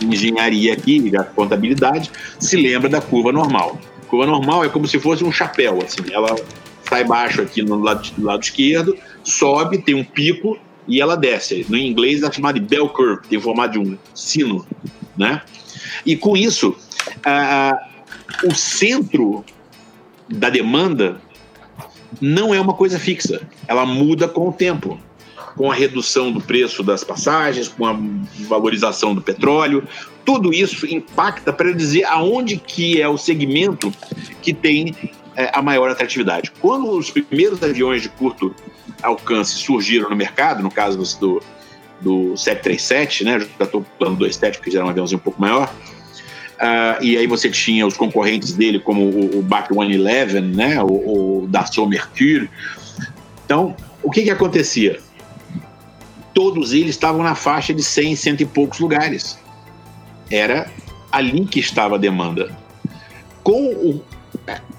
engenharia aqui, da contabilidade, se lembra da curva normal. A curva normal é como se fosse um chapéu, assim. Ela sai baixo aqui no lado, do lado esquerdo, sobe, tem um pico e ela desce. No inglês é chamada de bell curve, tem formato de um sino, né? E com isso, o centro da demanda não é uma coisa fixa, ela muda com o tempo com a redução do preço das passagens, com a valorização do petróleo, tudo isso impacta para dizer aonde que é o segmento que tem é, a maior atratividade. Quando os primeiros aviões de curto alcance surgiram no mercado, no caso do, do 737, né, já estou do 27, porque já era um aviãozinho um pouco maior, Uh, e aí você tinha os concorrentes dele, como o, o Bach 111, né, o, o Dassault Mercure. Então, o que, que acontecia? Todos eles estavam na faixa de 100, cento e poucos lugares. Era ali que estava a demanda. Com o,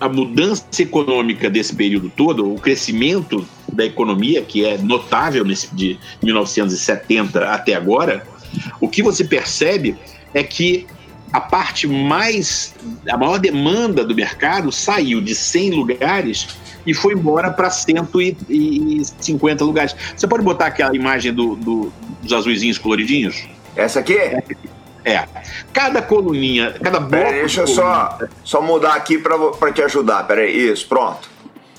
a mudança econômica desse período todo, o crescimento da economia, que é notável nesse, de 1970 até agora, o que você percebe é que a parte mais, a maior demanda do mercado saiu de 100 lugares e foi embora para 150 lugares. Você pode botar aquela imagem do, do, dos azuizinhos coloridinhos? Essa aqui? É. Cada coluninha, cada bloco. Pera, deixa eu só, só mudar aqui para te ajudar. Peraí, isso, pronto.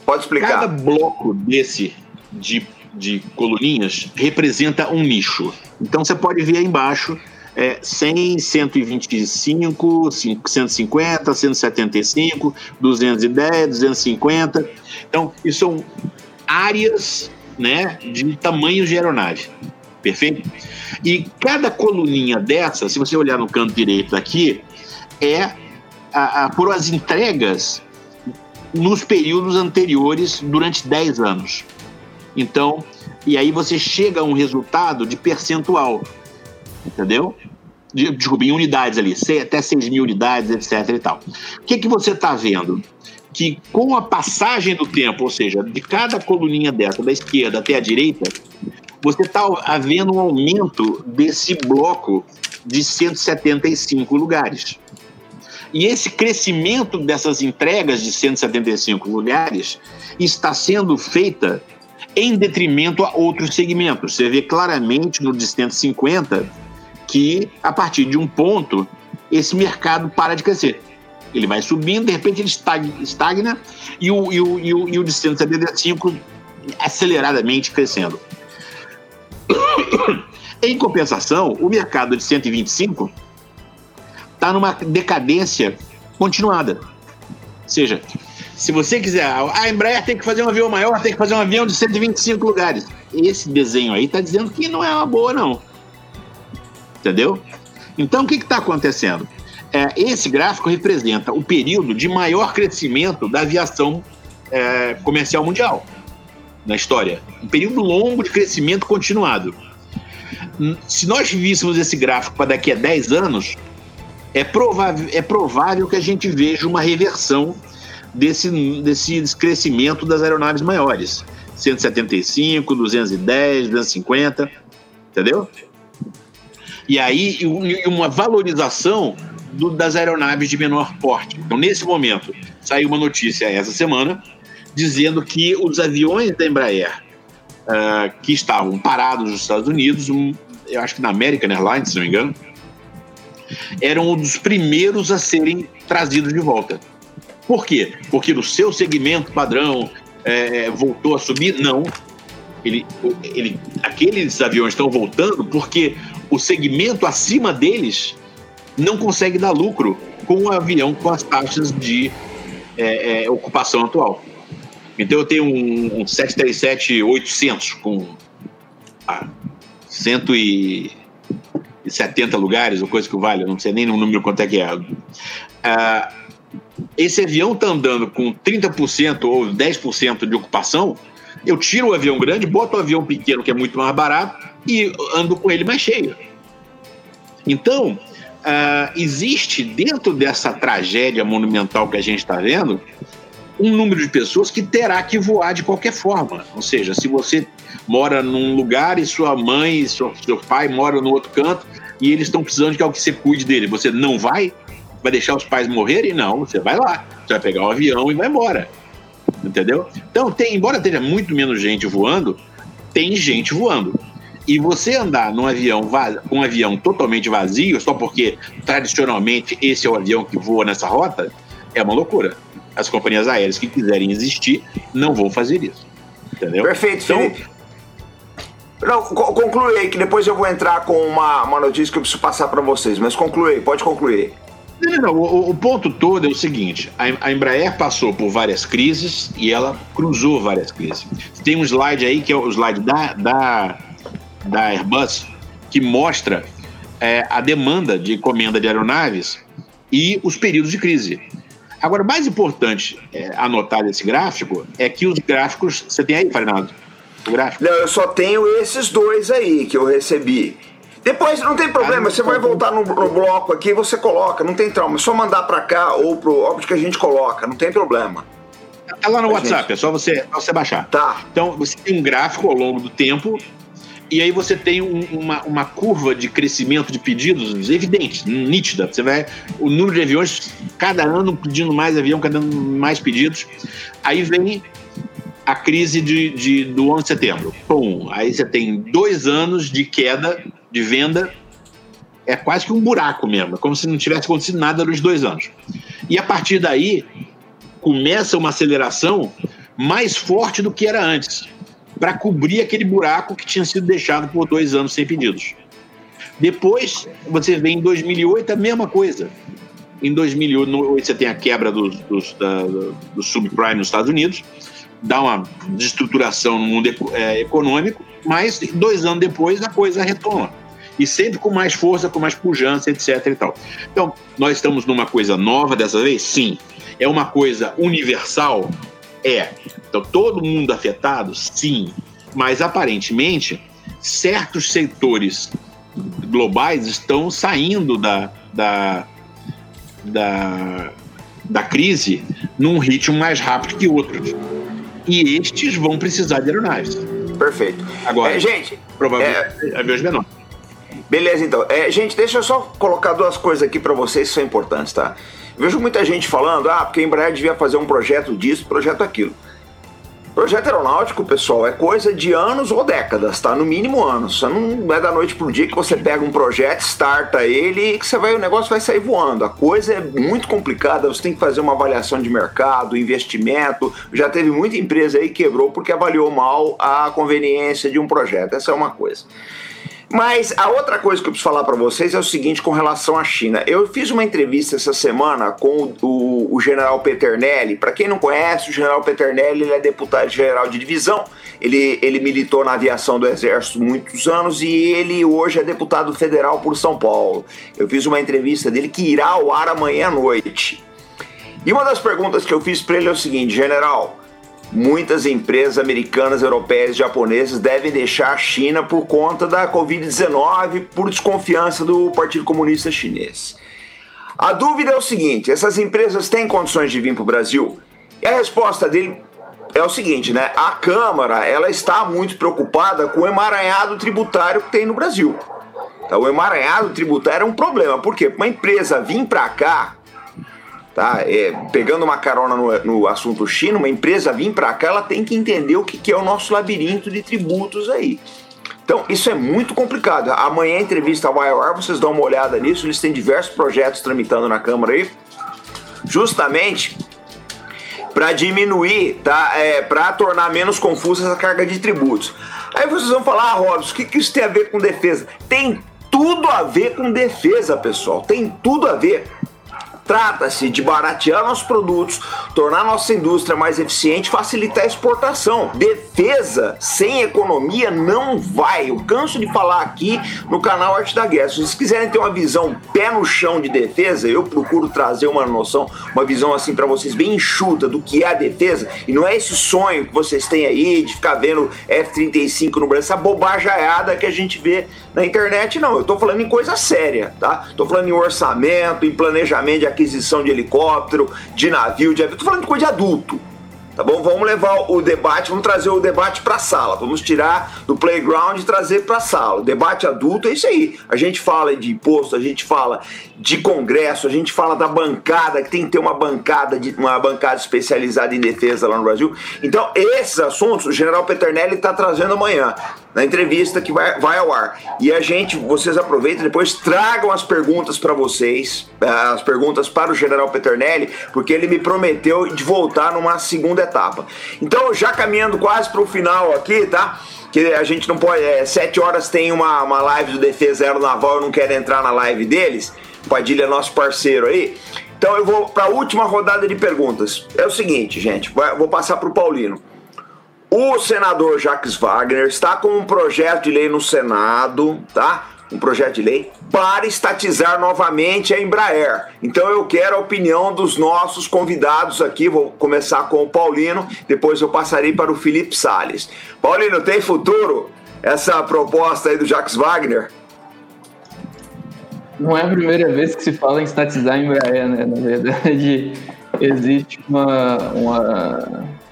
Pode explicar. Cada bloco desse de, de coluninhas representa um nicho. Então você pode ver aí embaixo é, 100, 125, 150, 175, 210, 250. Então, isso são áreas né, de tamanhos de aeronave. Perfeito? E cada coluninha dessa, se você olhar no canto direito aqui, é a, a, por as entregas nos períodos anteriores durante 10 anos. Então, e aí você chega a um resultado de percentual entendeu? Desculpa, em unidades ali, até 6 mil unidades, etc e tal. O que, que você está vendo? Que com a passagem do tempo, ou seja, de cada coluninha dessa, da esquerda até a direita, você está havendo um aumento desse bloco de 175 lugares. E esse crescimento dessas entregas de 175 lugares está sendo feita em detrimento a outros segmentos. Você vê claramente no de 150 que a partir de um ponto esse mercado para de crescer. Ele vai subindo, de repente ele estagna e o, e o, e o, e o de 175 aceleradamente crescendo. em compensação, o mercado de 125 está numa decadência continuada. Ou seja, se você quiser, a Embraer tem que fazer um avião maior, tem que fazer um avião de 125 lugares. Esse desenho aí está dizendo que não é uma boa, não entendeu? Então, o que está acontecendo? É, esse gráfico representa o período de maior crescimento da aviação é, comercial mundial na história. Um período longo de crescimento continuado. Se nós víssemos esse gráfico para daqui a 10 anos, é provável, é provável que a gente veja uma reversão desse, desse crescimento das aeronaves maiores. 175, 210, 250, entendeu? E aí, uma valorização do, das aeronaves de menor porte. Então, nesse momento, saiu uma notícia essa semana dizendo que os aviões da Embraer uh, que estavam parados nos Estados Unidos, um, eu acho que na American Airlines, se não me engano, eram um dos primeiros a serem trazidos de volta. Por quê? Porque no seu segmento padrão é, voltou a subir? Não. Ele, ele, aqueles aviões estão voltando porque o segmento acima deles não consegue dar lucro com o avião com as taxas de é, é, ocupação atual. Então eu tenho um, um 737-800 com ah, 160 70 lugares, ou coisa que vale, não sei nem o número quanto é que é. Uh, esse avião está andando com 30% ou 10% de ocupação, eu tiro o avião grande, boto o avião pequeno, que é muito mais barato, e ando com ele mais cheio. Então, uh, existe dentro dessa tragédia monumental que a gente está vendo, um número de pessoas que terá que voar de qualquer forma. Ou seja, se você mora num lugar e sua mãe e seu, seu pai moram no outro canto e eles estão precisando de algo que você cuide dele, você não vai? Vai deixar os pais morrerem? Não, você vai lá. Você vai pegar o um avião e vai embora. Entendeu? Então, tem, embora tenha muito menos gente voando, tem gente voando. E você andar num avião com um avião totalmente vazio, só porque tradicionalmente esse é o avião que voa nessa rota, é uma loucura. As companhias aéreas que quiserem existir não vão fazer isso. Entendeu? Perfeito, então, Felipe. Não, conclui aí, que depois eu vou entrar com uma, uma notícia que eu preciso passar para vocês, mas conclui aí, pode concluir. Não, não, o, o, ponto todo é o seguinte: a, Embraer passou por várias crises e ela cruzou várias crises. Tem um slide aí, que é o slide da, da, da Airbus, que mostra é, a demanda de encomenda de aeronaves e os períodos de crise. Agora, o mais importante é, anotar desse gráfico é que os gráficos. Você tem aí, Fernando? O gráfico? Não, eu só tenho esses dois aí que eu recebi. Depois não tem problema, ah, você vai voltar no, no, bloco aqui e você coloca, não tem trauma. É só mandar para cá ou pro óbvio que a gente coloca, não tem problema. Tá lá no a WhatsApp, gente... é só você, você baixar. Tá. Então você tem um gráfico ao longo do tempo e aí você tem um, uma, uma curva de crescimento de pedidos evidente, nítida. Você vai. O número de aviões, cada ano pedindo mais avião, cada ano mais pedidos. Aí vem a crise de, de, do 11 de setembro. Pum, aí você tem dois anos de queda de venda. É quase que um buraco mesmo, é como se não tivesse acontecido nada nos dois anos. E a partir daí começa uma aceleração mais forte do que era antes, para cobrir aquele buraco que tinha sido deixado por dois anos sem pedidos. Depois, você vê em 2008 a mesma coisa. Em 2008 você tem a quebra dos, dos, da, do subprime nos Estados Unidos, dá uma desestruturação no mundo é, econômico, mas dois anos depois a coisa retoma. E sempre com mais força, com mais pujança, etc. E tal. Então, nós estamos numa coisa nova dessa vez? Sim. É uma coisa universal? É. Então, todo mundo afetado? Sim. Mas, aparentemente, certos setores globais estão saindo da, da, da, da crise num ritmo mais rápido que outros e estes vão precisar de aeronaves. Perfeito. Agora, é, gente, provavelmente é... aviões menores. Beleza, então. É, gente, deixa eu só colocar duas coisas aqui para vocês que são importantes, tá? Vejo muita gente falando, ah, porque a Embraer devia fazer um projeto disso, projeto aquilo. Projeto aeronáutico, pessoal, é coisa de anos ou décadas, tá? No mínimo anos. Não é da noite pro dia que você pega um projeto, starta ele e que você vai, o negócio vai sair voando. A coisa é muito complicada, você tem que fazer uma avaliação de mercado, investimento. Já teve muita empresa aí que quebrou porque avaliou mal a conveniência de um projeto. Essa é uma coisa. Mas a outra coisa que eu preciso falar para vocês é o seguinte com relação à China. Eu fiz uma entrevista essa semana com o, o general Peternelli. Para quem não conhece, o general Peternelli é deputado-geral de divisão. Ele, ele militou na aviação do Exército muitos anos e ele hoje é deputado federal por São Paulo. Eu fiz uma entrevista dele que irá ao ar amanhã à noite. E uma das perguntas que eu fiz para ele é o seguinte, general muitas empresas americanas, europeias e japonesas devem deixar a China por conta da Covid-19, por desconfiança do Partido Comunista Chinês. A dúvida é o seguinte: essas empresas têm condições de vir para o Brasil? E a resposta dele é o seguinte, né? A Câmara ela está muito preocupada com o emaranhado tributário que tem no Brasil. Então, o emaranhado tributário é um problema. Por quê? Uma empresa vir para cá tá? É, pegando uma carona no, no, assunto China, uma empresa vir para cá, ela tem que entender o que, que é o nosso labirinto de tributos aí. Então, isso é muito complicado. Amanhã, entrevista ao IOR, vocês dão uma olhada nisso. Eles têm diversos projetos tramitando na Câmara aí, justamente para diminuir, tá? É, para tornar menos confusa essa carga de tributos. Aí vocês vão falar, ah, Robson, o que, que isso tem a ver com defesa? Tem tudo a ver com defesa, pessoal. Tem tudo a ver. Trata-se de baratear nossos produtos, tornar nossa indústria mais eficiente, facilitar a exportação. Defesa sem economia não vai. Eu canso de falar aqui no canal Arte da Guerra. Se vocês quiserem ter uma visão pé no chão de defesa, eu procuro trazer uma noção, uma visão assim para vocês bem enxuta do que é a defesa. E não é esse sonho que vocês têm aí de ficar vendo F-35 no Brasil, essa bobajaiada que a gente vê na internet, não. Eu tô falando em coisa séria, tá? Tô falando em orçamento, em planejamento de aquisição de helicóptero, de navio, de avião. Tô falando de coisa de adulto. Tá bom? Vamos levar o debate, vamos trazer o debate para a sala. Vamos tirar do playground e trazer para a sala. O debate adulto é isso aí. A gente fala de imposto, a gente fala de congresso, a gente fala da bancada, que tem que ter uma bancada de uma bancada especializada em defesa lá no Brasil. Então, esses assuntos o General Peternelli está trazendo amanhã na entrevista que vai, vai ao ar. E a gente, vocês aproveitem depois, tragam as perguntas para vocês, eh, as perguntas para o General Peternelli, porque ele me prometeu de voltar numa segunda etapa. Então, já caminhando quase para o final aqui, tá? Que a gente não pode. É, sete horas tem uma, uma live do Defesa Aeronaval, eu não quero entrar na live deles. Padilha é nosso parceiro aí. Então eu vou para a última rodada de perguntas. É o seguinte, gente, vou passar para o Paulino. O senador Jacques Wagner está com um projeto de lei no Senado, tá? Um projeto de lei para estatizar novamente a Embraer. Então eu quero a opinião dos nossos convidados aqui. Vou começar com o Paulino, depois eu passarei para o Felipe Sales. Paulino, tem futuro essa proposta aí do Jacques Wagner? Não é a primeira vez que se fala em estatizar a Embraer, né? Na verdade, existe uma, uma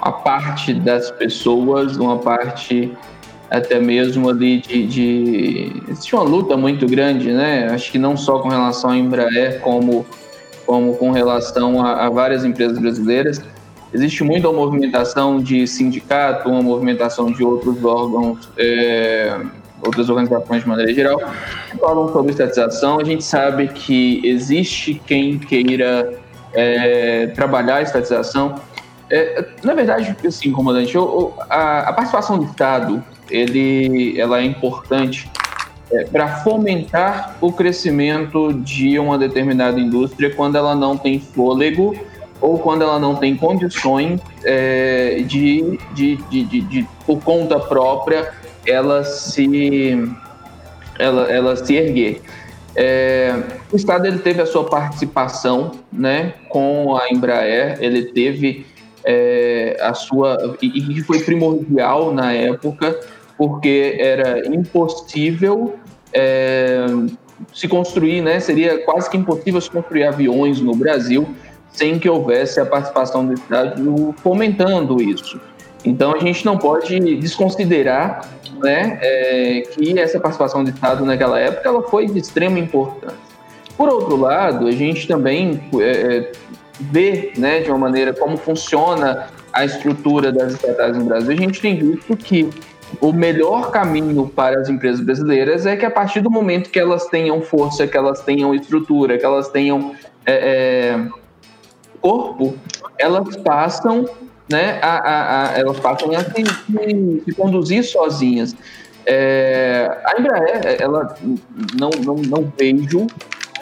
a parte das pessoas, uma parte até mesmo ali de, de, existe uma luta muito grande, né? Acho que não só com relação à Embraer, como, como com relação a, a várias empresas brasileiras. Existe muita movimentação de sindicato, uma movimentação de outros órgãos, é, outras organizações de maneira geral, que falam sobre estatização. A gente sabe que existe quem queira é, trabalhar a estatização, é, na verdade, assim, comandante, eu, a, a, participação do Estado ele, ela é importante é, para fomentar o crescimento de uma determinada indústria quando ela não tem fôlego ou quando ela não tem condições é, de, de, de, de, de, por conta própria, ela se, ela, ela se erguer. É, o Estado ele teve a sua participação né, com a Embraer, ele teve é, a sua e foi primordial na época porque era impossível é, se construir, né? Seria quase que impossível se construir aviões no Brasil sem que houvesse a participação do Estado fomentando isso. Então a gente não pode desconsiderar, né, é, que essa participação do Estado naquela época ela foi de extrema importância. Por outro lado, a gente também é, ver né, de uma maneira como funciona a estrutura das estatais no Brasil, a gente tem visto que o melhor caminho para as empresas brasileiras é que a partir do momento que elas tenham força, que elas tenham estrutura, que elas tenham é, é, corpo, elas passam, né, a, a, a elas passam a se, se, conduzir sozinhas. É, a Embraer, ela não, não, não vejo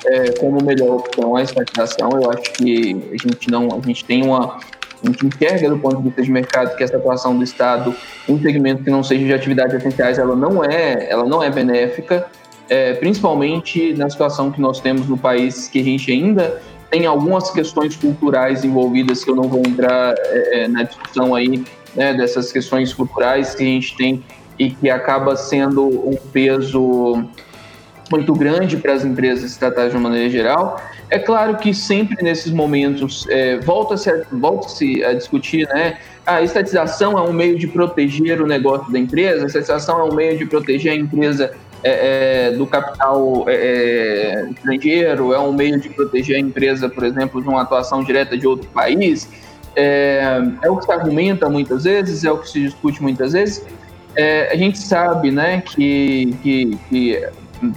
é, como melhor opção a estatização. Eu acho que a gente não, a gente tem uma a gente enxerga do ponto de vista de mercado que essa atuação do Estado em segmentos que não sejam de atividades essenciais, ela não é, ela não é benéfica, é, principalmente na situação que nós temos no país, que a gente ainda tem algumas questões culturais envolvidas que eu não vou entrar é, é na discussão aí né, dessas questões culturais que a gente tem e que acaba sendo um peso muito grande para as empresas estatais de uma maneira geral. É claro que sempre nesses momentos é, volta-se a, volta a discutir, né? A estatização é um meio de proteger o negócio da empresa, a estatização é um meio de proteger a empresa é, é, do capital é, é, estrangeiro, é um meio de proteger a empresa, por exemplo, de uma atuação direta de outro país. É, é o que se argumenta muitas vezes, é o que se discute muitas vezes. É, a gente sabe né, que, que, que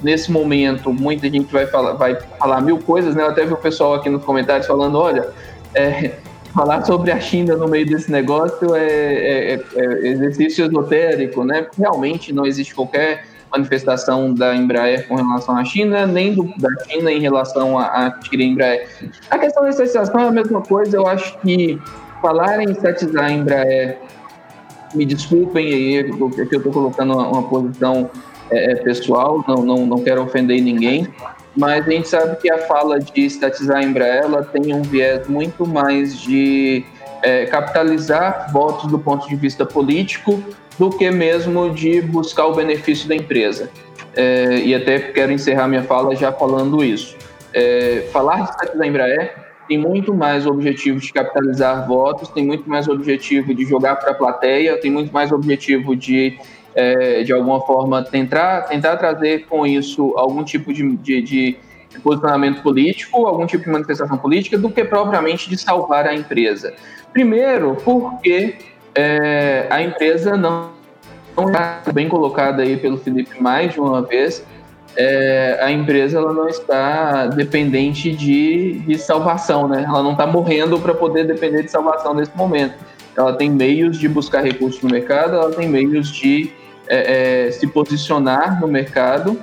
nesse momento muita gente vai falar, vai falar mil coisas, né? Eu até vi o pessoal aqui nos comentários falando, olha, é, falar sobre a China no meio desse negócio é, é, é, é exercício esotérico, né? Realmente não existe qualquer manifestação da Embraer com relação à China, nem do, da China em relação a, a adquirir a Embraer. A questão da estatização é a mesma coisa, eu acho que falar em estatizar a Embraer, me desculpem aí, porque eu estou colocando uma, uma posição é, é, pessoal, não, não, não quero ofender ninguém, mas a gente sabe que a fala de estatizar a Embraer tem um viés muito mais de é, capitalizar votos do ponto de vista político do que mesmo de buscar o benefício da empresa. É, e até quero encerrar minha fala já falando isso. É, falar de estatizar a Embraer tem muito mais objetivo de capitalizar votos, tem muito mais objetivo de jogar para a plateia, tem muito mais objetivo de é, de alguma forma, tentar, tentar trazer com isso algum tipo de, de, de, posicionamento político, algum tipo de manifestação política, do que propriamente de salvar a empresa. Primeiro, porque é, a empresa não está bem colocada aí pelo Felipe mais de uma vez, é, a empresa ela não está dependente de, de salvação, né? Ela não está morrendo para poder depender de salvação nesse momento. Ela tem meios de buscar recursos no mercado, ela tem meios de é, é, se posicionar no mercado,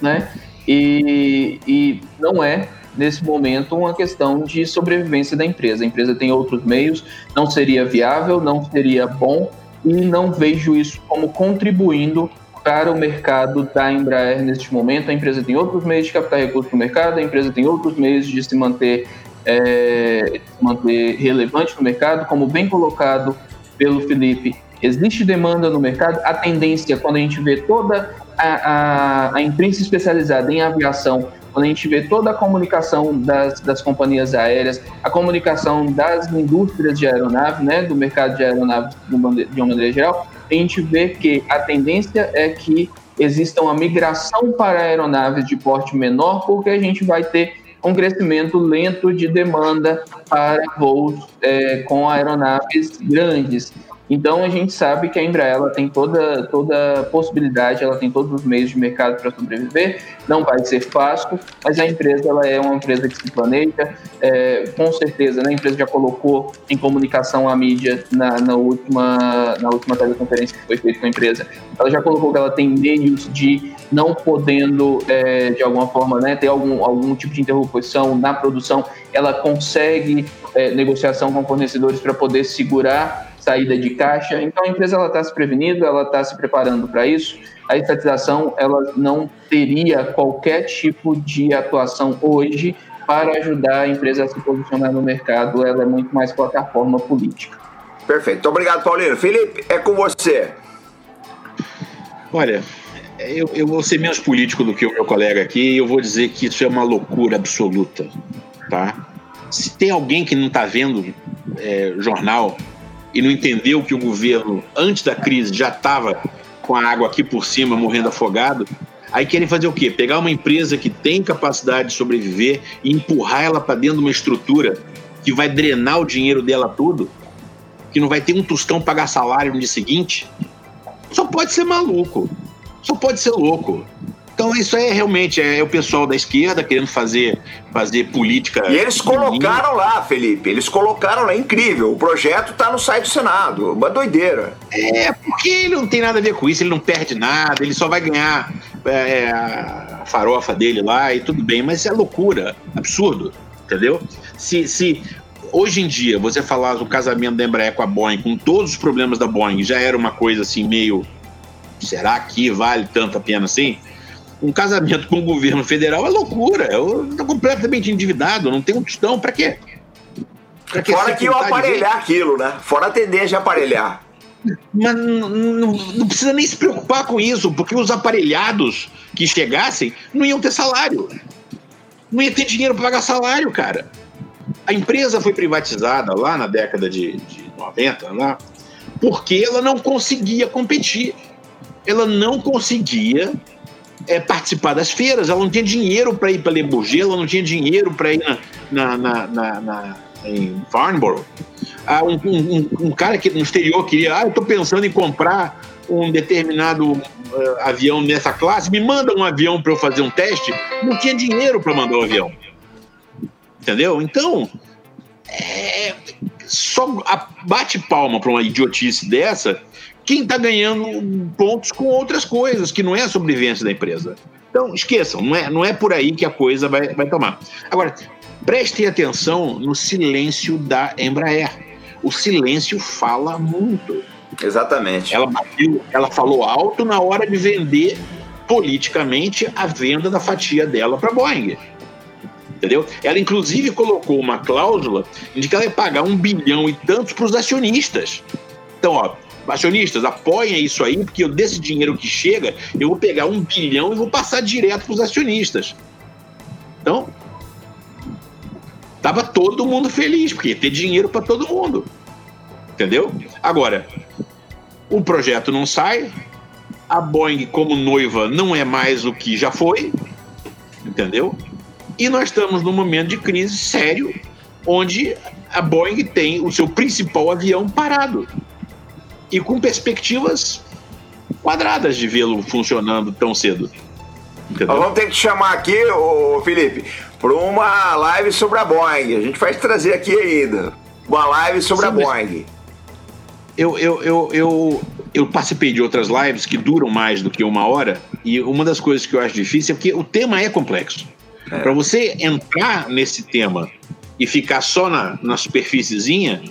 né? E, e não é nesse momento uma questão de sobrevivência da empresa. A empresa tem outros meios, não seria viável, não seria bom e não vejo isso como contribuindo para o mercado da Embraer neste momento. A empresa tem outros meios de captar recursos no mercado, a empresa tem outros meios de se manter, é, manter relevante no mercado, como bem colocado pelo Felipe existe demanda no mercado, a tendência, quando a gente vê toda a, a, a imprensa especializada em aviação, quando a gente vê toda a comunicação das, das companhias aéreas, a comunicação das indústrias de aeronave, né, do mercado de aeronave de uma maneira geral, a gente vê que a tendência é que exista uma migração para aeronaves de porte menor, porque a gente vai ter um crescimento lento de demanda para voos é, com aeronaves grandes. Então a gente sabe que a Embraer ela tem toda toda possibilidade, ela tem todos os meios de mercado para sobreviver. Não vai ser fácil, mas a empresa ela é uma empresa que se planeja. É, com certeza, né, a empresa já colocou em comunicação a mídia na, na última na última teleconferência que foi feita com a empresa. Ela já colocou que ela tem meios de não podendo é, de alguma forma né, ter algum algum tipo de interrupção na produção, ela consegue é, negociação com fornecedores para poder segurar saída de caixa. Então a empresa está se prevenindo, ela está se preparando para isso. A estatização ela não teria qualquer tipo de atuação hoje para ajudar a empresa a se posicionar no mercado. Ela é muito mais plataforma política. Perfeito. Obrigado, Paulino. Felipe, é com você. Olha, eu, eu vou ser menos político do que o meu colega aqui e eu vou dizer que isso é uma loucura absoluta, tá? Se tem alguém que não está vendo é, jornal e não entendeu que o governo, antes da crise, já estava com a água aqui por cima, morrendo afogado, aí querem fazer o quê? Pegar uma empresa que tem capacidade de sobreviver e empurrar ela para dentro de uma estrutura que vai drenar o dinheiro dela tudo, que não vai ter um tostão pagar salário no dia seguinte. Só pode ser maluco. Só pode ser louco. Então isso é realmente é o pessoal da esquerda querendo fazer, fazer política. E eles colocaram lá, Felipe, eles colocaram lá, incrível. O projeto está no site do Senado, uma doideira. É, porque ele não tem nada a ver com isso, ele não perde nada, ele só vai ganhar é, a farofa dele lá e tudo bem, mas é loucura, absurdo, entendeu? Se, se hoje em dia você falar do casamento da Embraer com a Boeing, com todos os problemas da Boeing, já era uma coisa assim meio. Será que vale tanto a pena assim? Um casamento com o governo federal é loucura. Eu estou completamente endividado, não tenho um tostão. Para quê? Pra que Fora que eu aparelhar aquilo, né? Fora a tendência de aparelhar. Mas não, não, não, precisa nem se preocupar com isso, porque os aparelhados que chegassem não iam ter salário. Não ia ter dinheiro para pagar salário, cara. A empresa foi privatizada lá na década de, de 90, lá, porque ela não conseguia competir. Ela não conseguia é, participar das feiras, ela não tinha dinheiro para ir para Le Bourget, ela não tinha dinheiro para ir na, na, na, na, em Farnborough. Ah, um, um, um, cara que no exterior queria, ah, eu estou pensando em comprar um determinado uh, avião nessa classe, me manda um avião para eu fazer um teste. Não tinha dinheiro para mandar o um avião. Entendeu? Então, é, só bate palma para uma idiotice dessa quem está ganhando pontos com outras coisas, que não é a sobrevivência da empresa. Então, esqueçam, não é, não é por aí que a coisa vai, vai tomar. Agora, prestem atenção no silêncio da Embraer. O silêncio fala muito. Exatamente. Ela, ela falou alto na hora de vender politicamente a venda da fatia dela para a Boeing. Entendeu? Ela, inclusive, colocou uma cláusula de que ela ia pagar um bilhão e tantos para os acionistas. Então, ó, acionistas, apoiem isso aí, porque eu, desse dinheiro que chega, eu vou pegar um bilhão e vou passar direto para os acionistas. Então, tava todo mundo feliz, porque ia ter dinheiro para todo mundo. Entendeu? Agora, o projeto não sai, a Boeing, como noiva, não é mais o que já foi, entendeu? E nós estamos num momento de crise sério, onde a Boeing tem o seu principal avião parado e com perspectivas quadradas de vê-lo funcionando tão cedo. Entendeu? Nós vamos ter que chamar aqui, ô Felipe, para uma live sobre a Boeing. A gente vai trazer aqui ainda uma live sobre Sim, a Boeing. Eu, eu, eu, eu, eu participei de outras lives que duram mais do que uma hora, e uma das coisas que eu acho difícil é porque o tema é complexo. É. Para você entrar nesse tema e ficar só na, na superfíciezinha,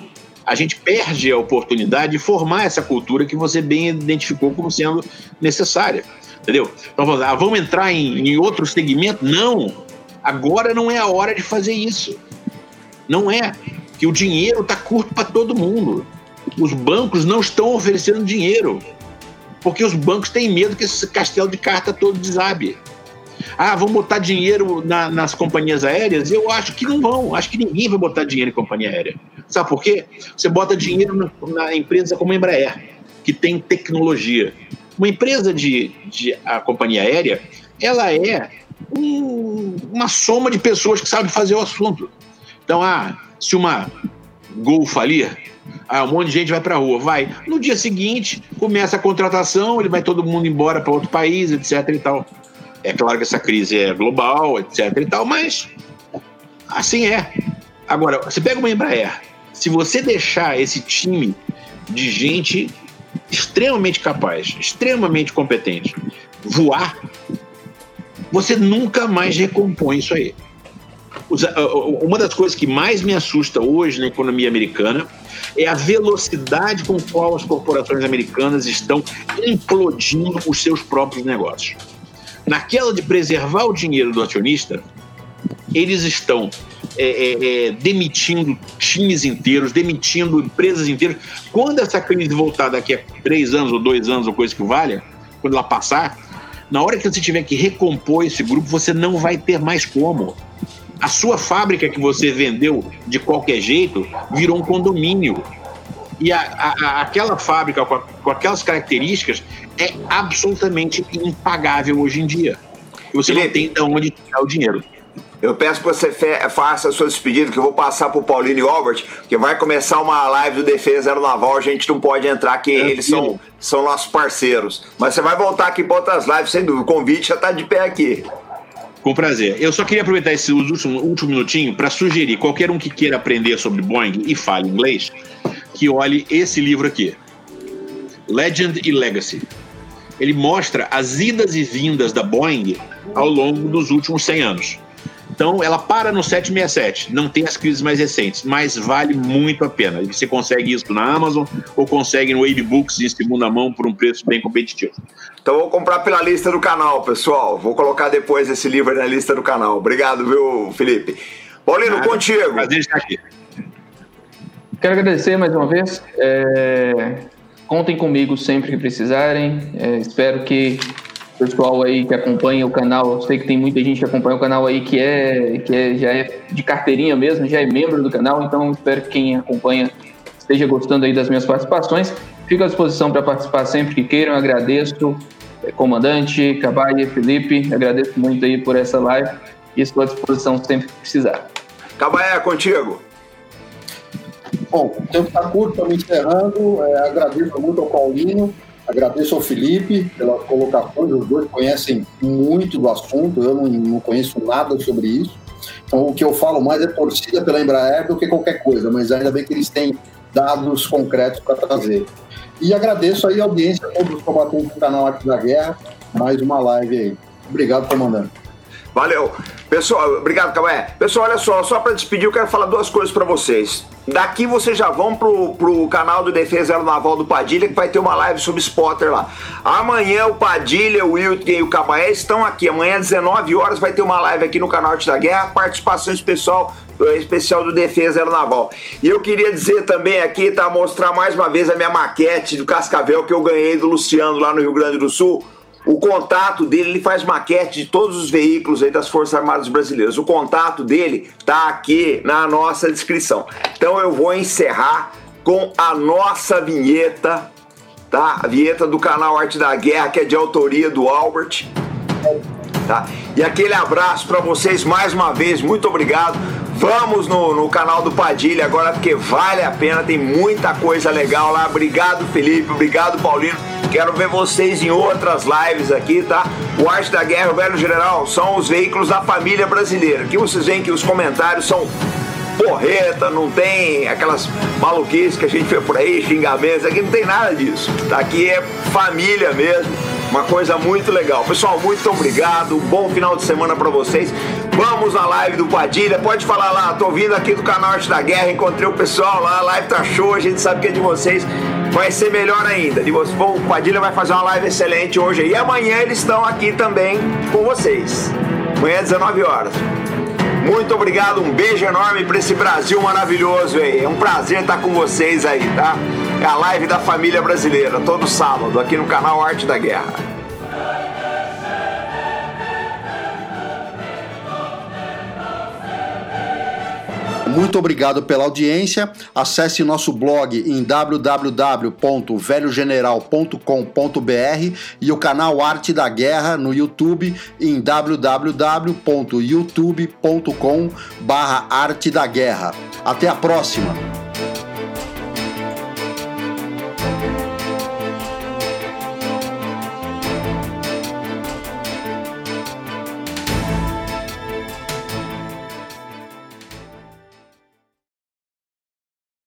a gente perde a oportunidade de formar essa cultura que você bem identificou como sendo necessária. Entendeu? Então, vamos, ah, vamos entrar em, em outro segmento? Não! Agora não é a hora de fazer isso. Não é. Que o dinheiro está curto para todo mundo. Os bancos não estão oferecendo dinheiro. Porque os bancos têm medo que esse castelo de carta todo desabe. Ah, vão botar dinheiro na, nas companhias aéreas? Eu acho que não vão. Acho que ninguém vai botar dinheiro em companhia aérea. Sabe por quê? Você bota dinheiro na, empresa como a Embraer, que tem tecnologia. Uma empresa de, de a companhia aérea, ela é um, uma soma de pessoas que sabem fazer o assunto. Então, ah, se uma Gol falir, ah, um monte de gente vai para a rua, vai. No dia seguinte, começa a contratação, ele vai todo mundo embora para outro país, etc. e tal. É claro que essa crise é global, etc. e tal, mas assim é. Agora, você pega uma Embraer, se você deixar esse time de gente extremamente capaz, extremamente competente, voar, você nunca mais recompõe isso aí. Uma das coisas que mais me assusta hoje na economia americana é a velocidade com qual as corporações americanas estão implodindo os seus próprios negócios. Naquela de preservar o dinheiro do acionista, eles estão é, é, é, demitindo times inteiros, demitindo empresas inteiras. Quando essa crise voltar daqui a três anos ou dois anos ou coisa que valha, quando ela passar, na hora que você tiver que recompor esse grupo, você não vai ter mais como. A sua fábrica que você vendeu de qualquer jeito virou um condomínio. E a, a, aquela fábrica com, a, com aquelas características é absolutamente impagável hoje em dia. Você não tem de onde tirar o dinheiro. Eu peço que você faça a sua despedida, que eu vou passar para o Paulinho e Albert, que vai começar uma live do Defesa Aeronaval, a gente não pode entrar, que é eles são, são nossos parceiros. Mas você vai voltar aqui para outras lives, sem dúvida. O convite já está de pé aqui. Com prazer. Eu só queria aproveitar esse último, último minutinho para sugerir qualquer um que queira aprender sobre Boeing e fale inglês, que olhe esse livro aqui, Legend e Legacy. Ele mostra as idas e vindas da Boeing ao longo dos últimos 100 anos. Então, ela para no 767, não tem as crises mais recentes, mas vale muito a pena. Você consegue isso na Amazon ou consegue no Wave Books em segunda mão por um preço bem competitivo. Então, vou comprar pela lista do canal, pessoal. Vou colocar depois esse livro na lista do canal. Obrigado, viu, Felipe? Paulino, Nada, contigo. Prazer estar aqui. Quero agradecer mais uma vez. É... Contem comigo sempre que precisarem. É... Espero que pessoal aí que acompanha o canal, eu sei que tem muita gente que acompanha o canal aí que é, que é, já é de carteirinha mesmo, já é membro do canal, então espero que quem acompanha esteja gostando aí das minhas participações. Fico à disposição para participar sempre que queiram, agradeço, é, comandante, Cabaia, Felipe, agradeço muito aí por essa live e estou à disposição sempre que precisar. Cabaia, contigo. Bom, o tempo está curto, estamos encerrando. É, agradeço muito ao Paulinho Agradeço ao Felipe pelas colocações, os dois conhecem muito do assunto, eu não, não conheço nada sobre isso. Então, o que eu falo mais é torcida pela Embraer do que qualquer coisa, mas ainda bem que eles têm dados concretos para trazer. E agradeço aí a audiência, todos os combatentes do canal Arte da Guerra, mais uma live aí. Obrigado, comandante. Valeu. Pessoal, obrigado, Cauê. Pessoal, olha só, só para despedir, eu quero falar duas coisas para vocês. Daqui vocês já vão pro, pro canal do Defesa Aeronaval do Padilha, que vai ter uma live sobre spotter lá. Amanhã o Padilha, o Wilton e o Cabaé estão aqui. Amanhã às 19 horas vai ter uma live aqui no canal Arte da Guerra, participação especial especial do Defesa Aeronaval. E eu queria dizer também aqui, tá, mostrar mais uma vez a minha maquete do Cascavel que eu ganhei do Luciano lá no Rio Grande do Sul o contato dele, ele faz maquete de todos os veículos aí das Forças Armadas Brasileiras. O contato dele tá aqui na nossa descrição. Então eu vou encerrar com a nossa vinheta, tá? A vinheta do canal Arte da Guerra, que é de autoria do Albert. Tá? E aquele abraço para vocês mais uma vez, muito obrigado. Vamos no, no canal do Padilha agora, porque vale a pena, tem muita coisa legal lá. Obrigado, Felipe, obrigado, Paulino. Quero ver vocês em outras lives aqui, tá? O Arte da Guerra, o Velho General, são os veículos da família brasileira. Aqui vocês veem que os comentários são porreta, não tem aquelas maluquices que a gente vê por aí, xingamentos, aqui não tem nada disso. Tá? Aqui é família mesmo, uma coisa muito legal. Pessoal, muito obrigado, bom final de semana para vocês. Vamos na live do Padilha, pode falar lá, tô vindo aqui do canal Arte da Guerra, encontrei o pessoal lá, a live tá show, a gente sabe que é de vocês vai ser melhor ainda. De vocês. O Padilha vai fazer uma live excelente hoje e amanhã eles estão aqui também com vocês. Amanhã 19 horas. Muito obrigado, um beijo enorme para esse Brasil maravilhoso aí. É um prazer estar com vocês aí, tá? É a live da família brasileira, todo sábado, aqui no canal Arte da Guerra. Muito obrigado pela audiência. Acesse nosso blog em www.velhogeneral.com.br e o canal Arte da Guerra no YouTube em www.youtube.com/arte da guerra. Até a próxima.